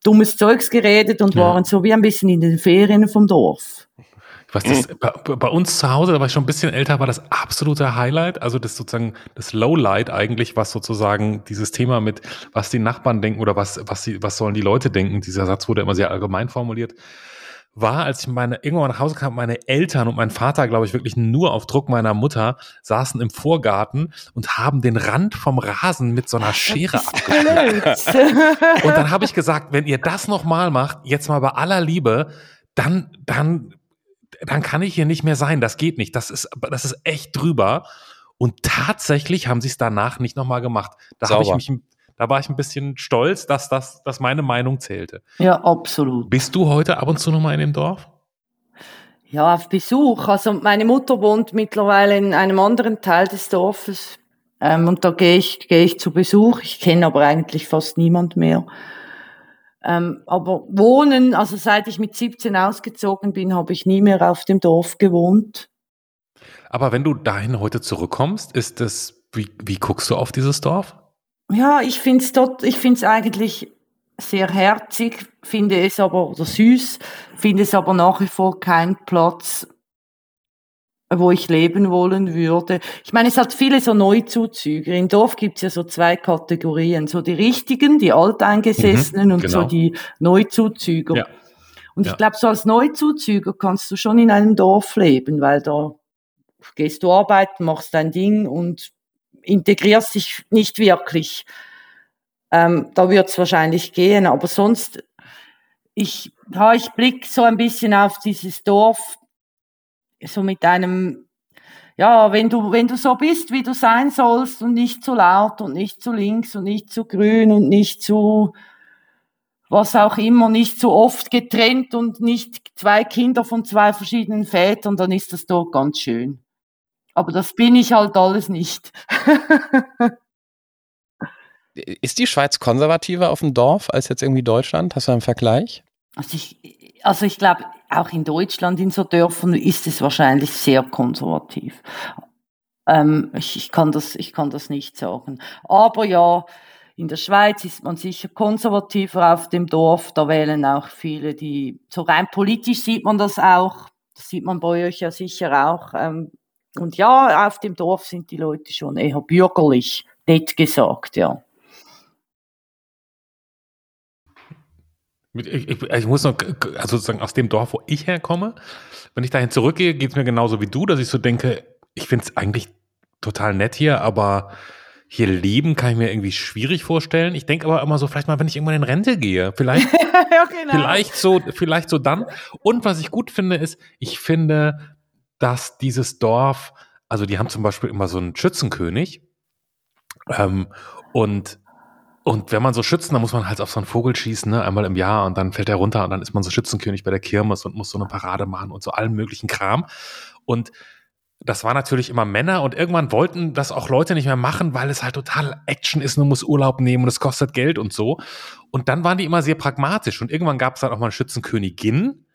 dummes Zeugs geredet und Ja. waren so wie ein bisschen in den Ferien vom Dorf. Weiß, das, bei, bei uns zu Hause, da war ich schon ein bisschen älter, war das absolute Highlight, also das sozusagen das Lowlight eigentlich, was sozusagen dieses Thema mit, was die Nachbarn denken oder was, was, sie, was sollen die Leute denken, dieser Satz wurde immer sehr allgemein formuliert, war, als ich meine, irgendwann nach Hause kam, meine Eltern und mein Vater, glaube ich, wirklich nur auf Druck meiner Mutter, saßen im Vorgarten und haben den Rand vom Rasen mit so einer Schere abgeschnitten. Und dann habe ich gesagt, wenn ihr das nochmal macht, jetzt mal bei aller Liebe, dann, dann, dann kann ich hier nicht mehr sein. Das geht nicht. Das ist, das ist echt drüber. Und tatsächlich haben sie es danach nicht nochmal gemacht. Da habe ich mich, da war ich ein bisschen stolz, dass das, dass meine Meinung zählte. ja, absolut. Bist du heute ab und zu nochmal in dem Dorf? Ja, auf Besuch. Also meine Mutter wohnt mittlerweile in einem anderen Teil des Dorfes. Ähm, und da gehe ich, gehe ich zu Besuch. Ich kenne aber eigentlich fast niemand mehr. Ähm, aber wohnen, also seit ich mit 17 ausgezogen bin, habe ich nie mehr auf dem Dorf gewohnt. Aber wenn du dahin heute zurückkommst, ist das, wie, wie guckst du auf dieses Dorf? Ja, ich finde es dort, ich finde es eigentlich sehr herzig, finde es aber, oder süß, finde es aber nach wie vor kein Platz, wo ich leben wollen würde. Ich meine, es hat viele so Neuzuzüge. Im Dorf gibt es ja so zwei Kategorien. So die richtigen, die Alteingesessenen und so genau. die Neuzuzüger. Ja. Und Ja. ich glaube, so als Neuzuzüger kannst du schon in einem Dorf leben, weil da gehst du arbeiten, machst dein Ding und integrierst dich nicht wirklich. Ähm, da wird es wahrscheinlich gehen, aber sonst, ich, ja, ich blick so ein bisschen auf dieses Dorf, so mit einem, ja, wenn du, wenn du so bist, wie du sein sollst und nicht zu laut und nicht zu links und nicht zu grün und nicht zu, was auch immer, nicht zu oft getrennt und nicht zwei Kinder von zwei verschiedenen Vätern, dann ist das dort ganz schön. Aber das bin ich halt alles nicht. Ist die Schweiz konservativer auf dem Dorf als jetzt irgendwie Deutschland? Hast du einen Vergleich? Also ich, also ich glaube, auch in Deutschland, in so Dörfern, ist es wahrscheinlich sehr konservativ. Ähm, ich, ich, kann das, ich kann das nicht sagen. Aber ja, in der Schweiz ist man sicher konservativer auf dem Dorf. Da wählen auch viele, die so rein politisch sieht man das auch. Das sieht man bei euch ja sicher auch. Ähm, und ja, auf dem Dorf sind die Leute schon eher bürgerlich, nett gesagt, ja. Ich, ich, ich, muss noch, also sozusagen aus dem Dorf, wo ich herkomme, wenn ich dahin zurückgehe, geht es mir genauso wie du, dass ich so denke, ich finde es eigentlich total nett hier, aber hier leben kann ich mir irgendwie schwierig vorstellen. Ich denke aber immer so, vielleicht mal, wenn ich irgendwann in Rente gehe, vielleicht, genau. vielleicht so, vielleicht so dann. Und was ich gut finde, ist, ich finde, dass dieses Dorf, also die haben zum Beispiel immer so einen Schützenkönig, ähm, und und wenn man so schützen, dann muss man halt auf so einen Vogel schießen, ne? einmal im Jahr und dann fällt er runter und dann ist man so Schützenkönig bei der Kirmes und muss so eine Parade machen und so allen möglichen Kram. Und das war natürlich immer Männer und irgendwann wollten das auch Leute nicht mehr machen, weil es halt total Action ist, man muss Urlaub nehmen und es kostet Geld und so. Und dann waren die immer sehr pragmatisch und irgendwann gab es dann auch mal eine Schützenkönigin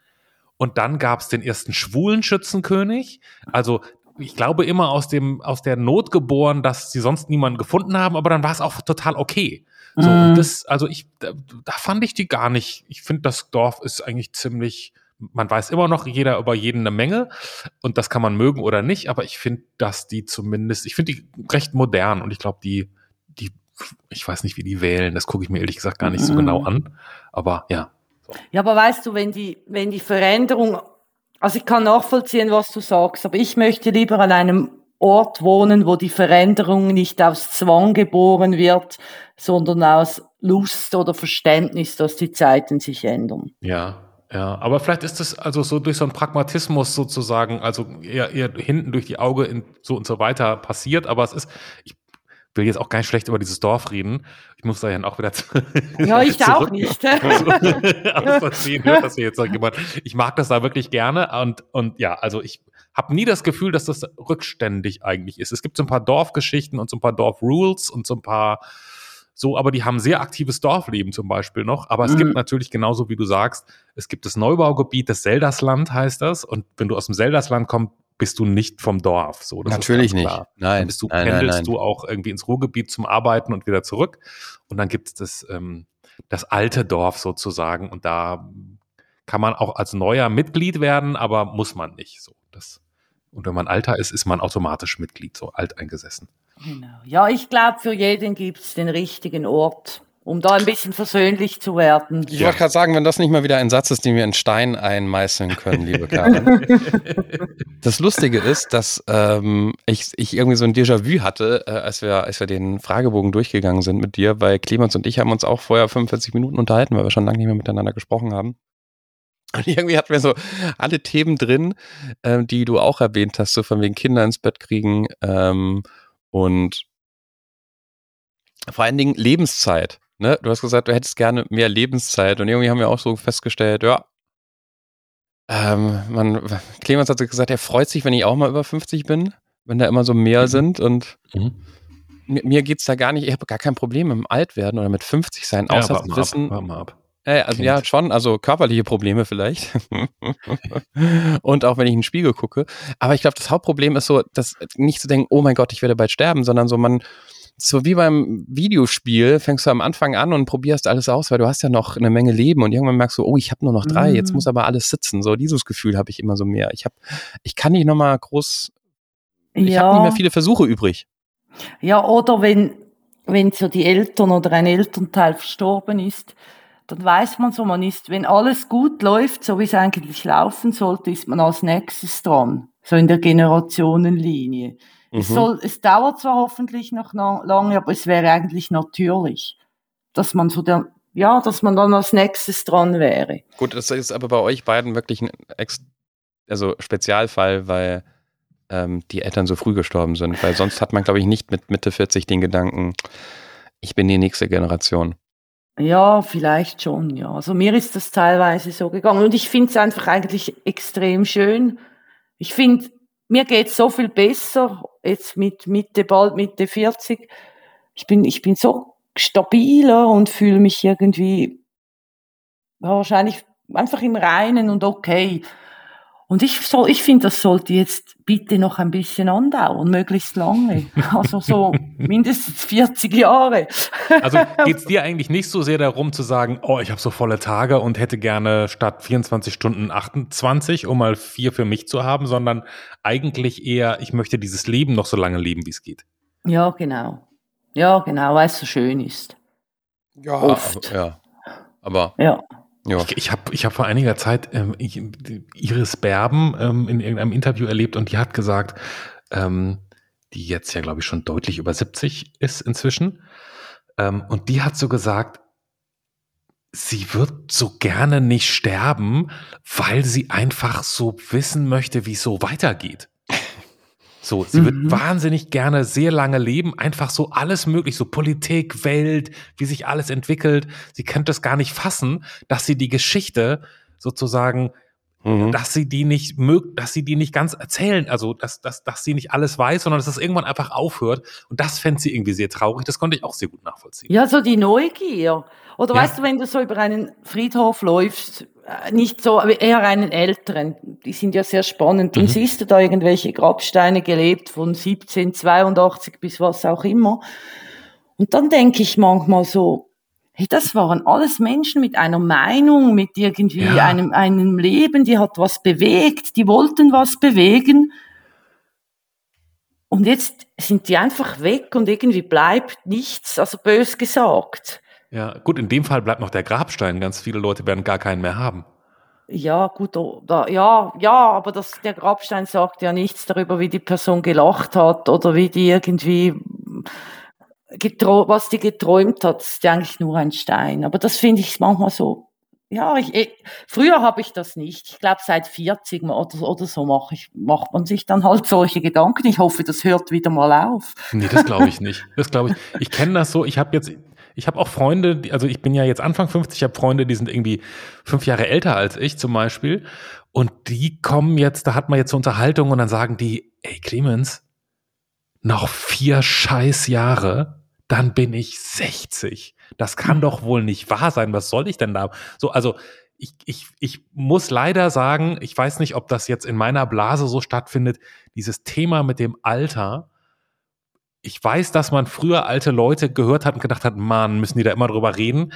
und dann gab es den ersten schwulen Schützenkönig. Also ich glaube immer aus dem aus der Not geboren, dass sie sonst niemanden gefunden haben, aber dann war es auch total okay. So, und das, also ich, da, da fand ich die gar nicht. Ich finde, das Dorf ist eigentlich ziemlich, man weiß immer noch jeder über jeden eine Menge und das kann man mögen oder nicht, aber ich finde, dass die zumindest, ich finde die recht modern und ich glaube, die, die, ich weiß nicht, wie die wählen, das gucke ich mir ehrlich gesagt gar nicht so genau mhm. an, aber ja. So. Ja, aber weißt du, wenn die, wenn die Veränderung, also ich kann nachvollziehen, was du sagst, aber ich möchte lieber an einem Ort wohnen, wo die Veränderung nicht aus Zwang geboren wird, sondern aus Lust oder Verständnis, dass die Zeiten sich ändern. Ja, ja, aber vielleicht ist das also so durch so einen Pragmatismus sozusagen, also eher, eher hinten durch die Auge in, so und so weiter passiert, aber es ist, ich will jetzt auch gar nicht schlecht über dieses Dorf reden. Ich muss da ja auch wieder Ja, ich auch nicht. aus Versehen hört das hier jetzt jemand. Ich mag das da wirklich gerne und, und ja, also ich habe nie das Gefühl, dass das rückständig eigentlich ist. Es gibt so ein paar Dorfgeschichten und so ein paar Dorfrules und so ein paar so, aber die haben sehr aktives Dorfleben zum Beispiel noch. Aber es mhm. gibt natürlich genauso wie du sagst, es gibt das Neubaugebiet, das Seldersland heißt das. Und wenn du aus dem Seldersland kommst, bist du nicht vom Dorf. So, natürlich nicht. Nein, dann bist du, nein, pendelst nein, nein. du auch irgendwie ins Ruhrgebiet zum Arbeiten und wieder zurück. Und dann gibt es das, ähm, das alte Dorf sozusagen. Und da kann man auch als neuer Mitglied werden, aber muss man nicht. So, das und wenn man alter ist, ist man automatisch Mitglied, so alteingesessen. Genau. Ja, ich glaube, für jeden gibt es den richtigen Ort, um da ein bisschen versöhnlich zu werden. Ich wollte gerade sagen, wenn das nicht mal wieder ein Satz ist, den wir in Stein einmeißeln können, liebe Karin. das Lustige ist, dass ähm, ich, ich irgendwie so ein Déjà-vu hatte, äh, als, wir, als wir den Fragebogen durchgegangen sind mit dir, weil Clemens und ich haben uns auch vorher 45 Minuten unterhalten, weil wir schon lange nicht mehr miteinander gesprochen haben. Und irgendwie hatten wir so alle Themen drin, ähm, die du auch erwähnt hast, so von wegen Kinder ins Bett kriegen ähm, und vor allen Dingen Lebenszeit. Ne? Du hast gesagt, du hättest gerne mehr Lebenszeit und irgendwie haben wir auch so festgestellt, ja, ähm, man, Clemens hat gesagt, er freut sich, wenn ich auch mal über 50 bin, wenn da immer so mehr mhm. sind und mhm. mir, mir geht's da gar nicht, ich habe gar kein Problem mit dem Altwerden oder mit 50 sein, außer ja, zu wissen, ab, ab. Äh, also ja, schon, also körperliche Probleme vielleicht. und auch wenn ich in den Spiegel gucke. Aber ich glaube, das Hauptproblem ist so, dass nicht zu denken, oh mein Gott, ich werde bald sterben, sondern so man, so wie beim Videospiel, fängst du am Anfang an und probierst alles aus, weil du hast ja noch eine Menge Leben und irgendwann merkst du, oh, ich habe nur noch drei, mhm. jetzt muss aber alles sitzen. So dieses Gefühl habe ich immer so mehr. Ich habe, ich kann nicht nochmal groß, ich ja. habe nicht mehr viele Versuche übrig. Ja, oder wenn, wenn so die Eltern oder ein Elternteil verstorben ist, dann weiß man so, man ist, wenn alles gut läuft, so wie es eigentlich laufen sollte, ist man als nächstes dran. So in der Generationenlinie. Mhm. Es, soll, es dauert zwar hoffentlich noch lange, aber es wäre eigentlich natürlich, dass man so der, ja, dass man dann als nächstes dran wäre. Gut, das ist aber bei euch beiden wirklich ein Ex also Spezialfall, weil ähm, die Eltern so früh gestorben sind. Weil sonst hat man, glaube ich, nicht mit Mitte 40 den Gedanken, ich bin die nächste Generation. Ja, vielleicht schon, ja. Also mir ist das teilweise so gegangen und ich finde es einfach eigentlich extrem schön. Ich finde, mir geht so viel besser jetzt mit Mitte, bald Mitte 40. Ich bin, ich bin so stabiler und fühle mich irgendwie wahrscheinlich einfach im Reinen und okay. Und ich, so, ich finde, das sollte jetzt bitte noch ein bisschen andauern, möglichst lange. Also so mindestens 40 Jahre. Also geht's dir eigentlich nicht so sehr darum zu sagen, oh, ich habe so volle Tage und hätte gerne statt 24 Stunden 28, um mal vier für mich zu haben, sondern eigentlich eher, ich möchte dieses Leben noch so lange leben, wie es geht. Ja, genau. Ja, genau, weil es so schön ist. Ja, Oft. ja. Aber ja. Ich, ich habe ich hab vor einiger Zeit ähm, ich, Iris Berben ähm, in irgendeinem Interview erlebt und die hat gesagt, ähm, die jetzt ja, glaube ich, schon deutlich über 70 ist inzwischen. Ähm, und die hat so gesagt, sie wird so gerne nicht sterben, weil sie einfach so wissen möchte, wie es so weitergeht. So, sie mhm. wird wahnsinnig gerne sehr lange leben, einfach so alles möglich, so Politik, Welt, wie sich alles entwickelt. Sie könnte es gar nicht fassen, dass sie die Geschichte sozusagen, mhm. dass sie die nicht mögt, dass sie die nicht ganz erzählen, also dass, dass, dass sie nicht alles weiß, sondern dass das irgendwann einfach aufhört. Und das fände sie irgendwie sehr traurig. Das konnte ich auch sehr gut nachvollziehen. Ja, so die Neugier. Oder ja. weißt du, wenn du so über einen Friedhof läufst, nicht so, eher einen älteren. Die sind ja sehr spannend. Mhm. Dann siehst du da irgendwelche Grabsteine gelebt von 1782 bis was auch immer. Und dann denke ich manchmal so, hey, das waren alles Menschen mit einer Meinung, mit irgendwie ja. einem, einem Leben, die hat was bewegt, die wollten was bewegen. Und jetzt sind die einfach weg und irgendwie bleibt nichts, also bös gesagt. Ja, gut, in dem Fall bleibt noch der Grabstein. Ganz viele Leute werden gar keinen mehr haben. Ja, gut, da, ja, ja, aber das, der Grabstein sagt ja nichts darüber, wie die Person gelacht hat oder wie die irgendwie was die geträumt hat. Das ist ja eigentlich nur ein Stein. Aber das finde ich manchmal so. Ja, ich, ich früher habe ich das nicht. Ich glaube, seit 40 oder, oder so mache ich, macht man sich dann halt solche Gedanken. Ich hoffe, das hört wieder mal auf. Nee, das glaube ich nicht. Das glaube ich. Ich kenne das so. Ich habe jetzt ich habe auch Freunde, die, also ich bin ja jetzt Anfang 50, ich habe Freunde, die sind irgendwie fünf Jahre älter als ich zum Beispiel. Und die kommen jetzt, da hat man jetzt so Unterhaltung und dann sagen die, ey Clemens, noch vier scheiß Jahre, dann bin ich 60. Das kann doch wohl nicht wahr sein. Was soll ich denn da? So, also ich, ich, ich muss leider sagen, ich weiß nicht, ob das jetzt in meiner Blase so stattfindet, dieses Thema mit dem Alter ich weiß, dass man früher alte Leute gehört hat und gedacht hat, man, müssen die da immer drüber reden.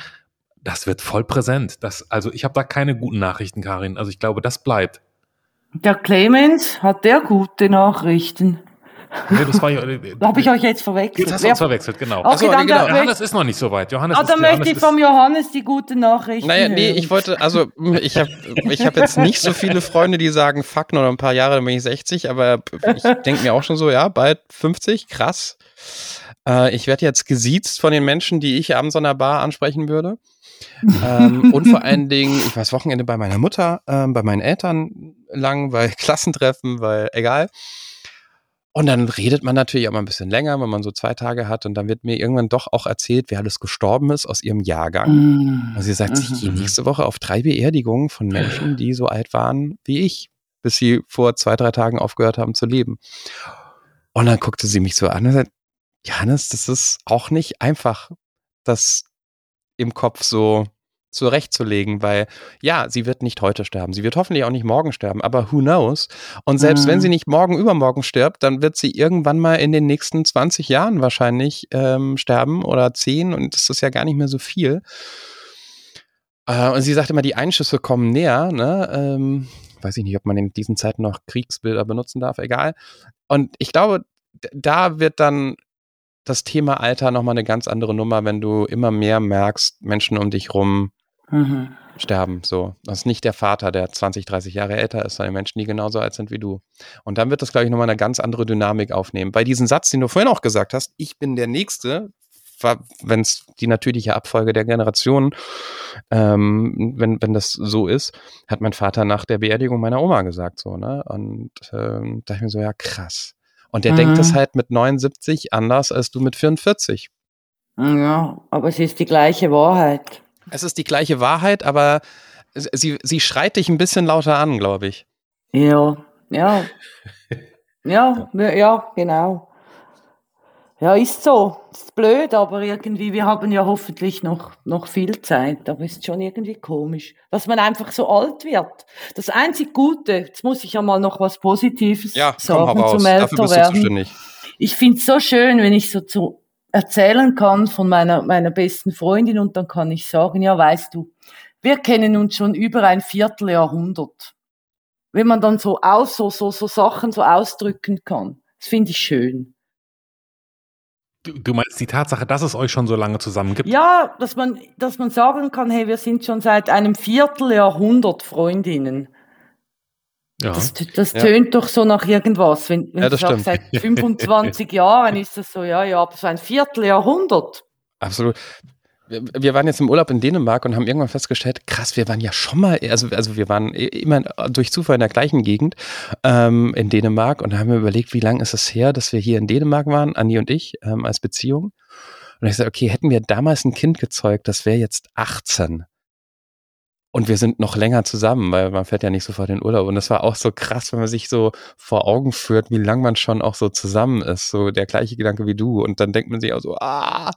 Das wird voll präsent. Das, also ich habe da keine guten Nachrichten, Karin. Also ich glaube, das bleibt. Der Clemens hat der gute Nachrichten. Nee, das war ja, habe ich euch jetzt verwechselt. Jetzt hast du uns verwechselt, genau. Okay, also, dann genau. Johannes ist noch nicht so weit. Johannes ah, dann möchte ich vom Johannes die gute Nachricht. Naja, nee, ich wollte, also ich habe ich hab jetzt nicht so viele Freunde, die sagen, fuck, noch ein paar Jahre, dann bin ich 60, aber ich denke mir auch schon so, ja, bald 50, krass. Äh, ich werde jetzt gesiezt von den Menschen, die ich abends an der Bar ansprechen würde. ähm, und vor allen Dingen, ich war das Wochenende bei meiner Mutter, ähm, bei meinen Eltern lang, weil Klassentreffen, weil egal. Und dann redet man natürlich auch mal ein bisschen länger, wenn man so zwei Tage hat. Und dann wird mir irgendwann doch auch erzählt, wer alles gestorben ist aus ihrem Jahrgang. Mm. Also sie sagt, ich gehe nächste Woche auf drei Beerdigungen von Menschen, die so alt waren wie ich, bis sie vor zwei, drei Tagen aufgehört haben zu leben. Und dann guckte sie mich so an und sagt, Johannes, das ist auch nicht einfach, das im Kopf so zurechtzulegen, weil ja, sie wird nicht heute sterben, sie wird hoffentlich auch nicht morgen sterben, aber who knows? Und selbst mhm. wenn sie nicht morgen übermorgen stirbt, dann wird sie irgendwann mal in den nächsten 20 Jahren wahrscheinlich ähm, sterben oder 10 und das ist ja gar nicht mehr so viel. Äh, und sie sagt immer, die Einschüsse kommen näher, ne? Ähm, weiß ich nicht, ob man in diesen Zeiten noch Kriegsbilder benutzen darf, egal. Und ich glaube, da wird dann das Thema Alter nochmal eine ganz andere Nummer, wenn du immer mehr merkst, Menschen um dich rum mhm. sterben. So. Das ist nicht der Vater, der 20, 30 Jahre älter ist, sondern Menschen, die genauso alt sind wie du. Und dann wird das, glaube ich, nochmal eine ganz andere Dynamik aufnehmen. Bei diesem Satz, den du vorhin auch gesagt hast, ich bin der Nächste, wenn es die natürliche Abfolge der Generationen, ähm, wenn, wenn das so ist, hat mein Vater nach der Beerdigung meiner Oma gesagt, so, ne? Und ähm, da ich mir so, ja, krass. Und der mhm. denkt das halt mit 79 anders als du mit 44. Ja, aber es ist die gleiche Wahrheit. Es ist die gleiche Wahrheit, aber sie, sie schreit dich ein bisschen lauter an, glaube ich. Ja, ja. ja, ja, genau. Ja, ist so. Ist blöd, aber irgendwie, wir haben ja hoffentlich noch, noch viel Zeit. Aber ist schon irgendwie komisch, dass man einfach so alt wird. Das einzig Gute, jetzt muss ich ja mal noch was Positives Ja, komm, sagen hau raus. zum Dafür älter bist du werden. zuständig. Ich find's so schön, wenn ich so zu erzählen kann von meiner, meiner besten Freundin und dann kann ich sagen, ja, weißt du, wir kennen uns schon über ein Vierteljahrhundert. Wenn man dann so aus, so, so, so Sachen so ausdrücken kann. Das finde ich schön. Du, du meinst die Tatsache, dass es euch schon so lange zusammen gibt? Ja, dass man, dass man sagen kann, hey, wir sind schon seit einem Vierteljahrhundert Freundinnen. Ja. Das, das Ja. tönt doch so nach irgendwas. Wenn, wenn Ja, das stimmt. seit 25 Jahren ist das so, ja, ja, aber so ein Vierteljahrhundert. Absolut. Wir, wir waren jetzt im Urlaub in Dänemark und haben irgendwann festgestellt, krass, wir waren ja schon mal, also, also wir waren immer durch Zufall in der gleichen Gegend ähm, in Dänemark und haben wir überlegt, wie lange ist es her, dass wir hier in Dänemark waren, Andi und ich, ähm, als Beziehung. Und ich sagte, okay, hätten wir damals ein Kind gezeugt, das wäre jetzt 18. Und wir sind noch länger zusammen, weil man fährt ja nicht sofort in den Urlaub. Und das war auch so krass, wenn man sich so vor Augen führt, wie lang man schon auch so zusammen ist. So der gleiche Gedanke wie du. Und dann denkt man sich auch so, ah.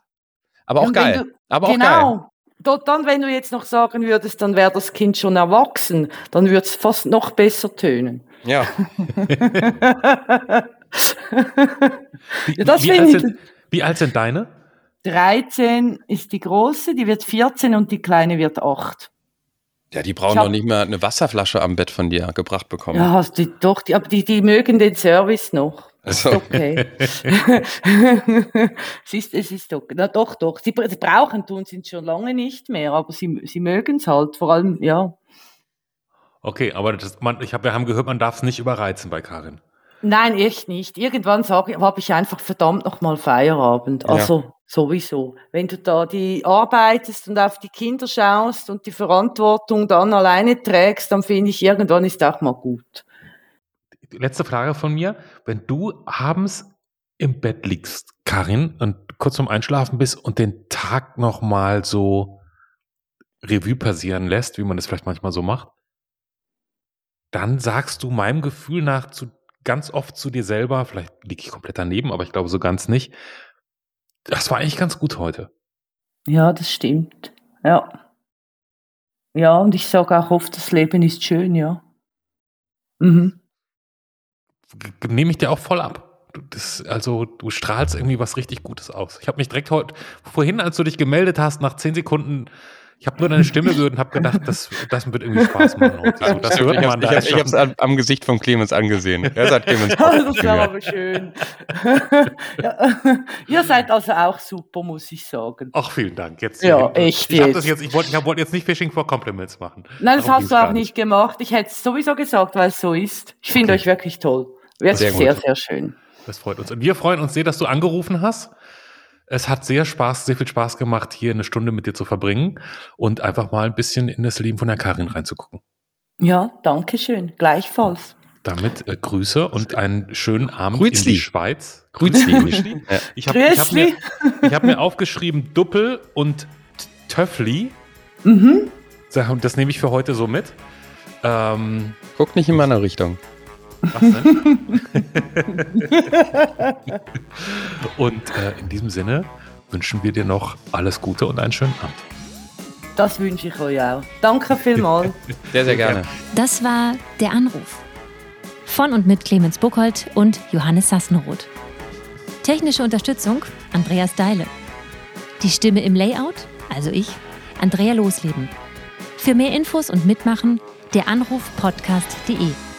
Aber auch geil. du- Aber auch geil. genau. Dort dann, wenn du jetzt noch sagen würdest, dann wäre das Kind schon erwachsen, dann würde es fast noch besser tönen. Ja. Wie, das wie, alt sind, wie alt sind deine? 13 ist die große, die wird 14 und die kleine wird 8. Ja, die brauchen hab- doch nicht mehr eine Wasserflasche am Bett von dir gebracht bekommen. Ja, hast du doch, die, aber die, die mögen den Service noch. Also, Okay. es ist, es ist okay. Na doch, doch. Sie, bra- sie brauchen tun sie schon lange nicht mehr, aber sie, sie mögen es halt. Vor allem, ja. Okay, aber das, man, ich hab, wir haben gehört, man darf es nicht überreizen bei Karin. Nein, echt nicht. Irgendwann sage habe ich einfach verdammt nochmal Feierabend. Ja. Also sowieso. Wenn du da die arbeitest und auf die Kinder schaust und die Verantwortung dann alleine trägst, dann finde ich, irgendwann ist auch mal gut. Letzte Frage von mir. Wenn du abends im Bett liegst, Karin, und kurz vorm Einschlafen bist und den Tag nochmal so Revue passieren lässt, wie man das vielleicht manchmal so macht, dann sagst du meinem Gefühl nach zu, ganz oft zu dir selber, vielleicht liege ich komplett daneben, aber ich glaube so ganz nicht, das war eigentlich ganz gut heute. Ja, das stimmt. Ja. Ja, und ich sage auch oft, das Leben ist schön, ja. Mhm. Nehme ich dir auch voll ab. Das, also du strahlst irgendwie was richtig Gutes aus. Ich habe mich direkt heute, vorhin, als du dich gemeldet hast, nach zehn Sekunden, ich habe nur deine Stimme gehört und habe gedacht, das, das wird irgendwie Spaß machen. So, das hört ich man ich, hab, ich hab's schon. am, am Gesicht von Clemens angesehen. Er sagt Clemens. das war aber schön. ja. Ihr seid also auch super, muss ich sagen. Ach, vielen Dank. Jetzt, Ja, echt Ich, jetzt. das jetzt, ich wollte ich wollte jetzt nicht Fishing for Compliments machen. Nein, das Darum hast du auch nicht gemacht. Ich hätte es sowieso gesagt, weil es so ist. Ich finde Okay. euch wirklich toll. Wirklich Sehr sehr, gut. sehr, schön. Das freut uns. Und wir freuen uns sehr, dass du angerufen hast. Es hat sehr Spaß, sehr viel Spaß gemacht, hier eine Stunde mit dir zu verbringen und einfach mal ein bisschen in das Leben von der Karin reinzugucken. Ja, danke schön. Gleichfalls. Damit äh, Grüße und einen schönen Abend Grüßli. in die Schweiz. Grüßli. Ich habe hab mir, ich hab mir aufgeschrieben Duppel und Töffli. Mhm. Das das nehme ich für heute so mit. Ähm, Guck nicht in meine Richtung. Was denn? und äh, in diesem Sinne wünschen wir dir noch alles Gute und einen schönen Abend. Das wünsche ich euch auch. Danke vielmals. Sehr, sehr gerne. Das war der Anruf. Von und mit Clemens Buchholz und Johannes Sassenroth. Technische Unterstützung Andreas Deile. Die Stimme im Layout, also ich, Andrea Losleben. Für mehr Infos und Mitmachen der Anruf podcast.de.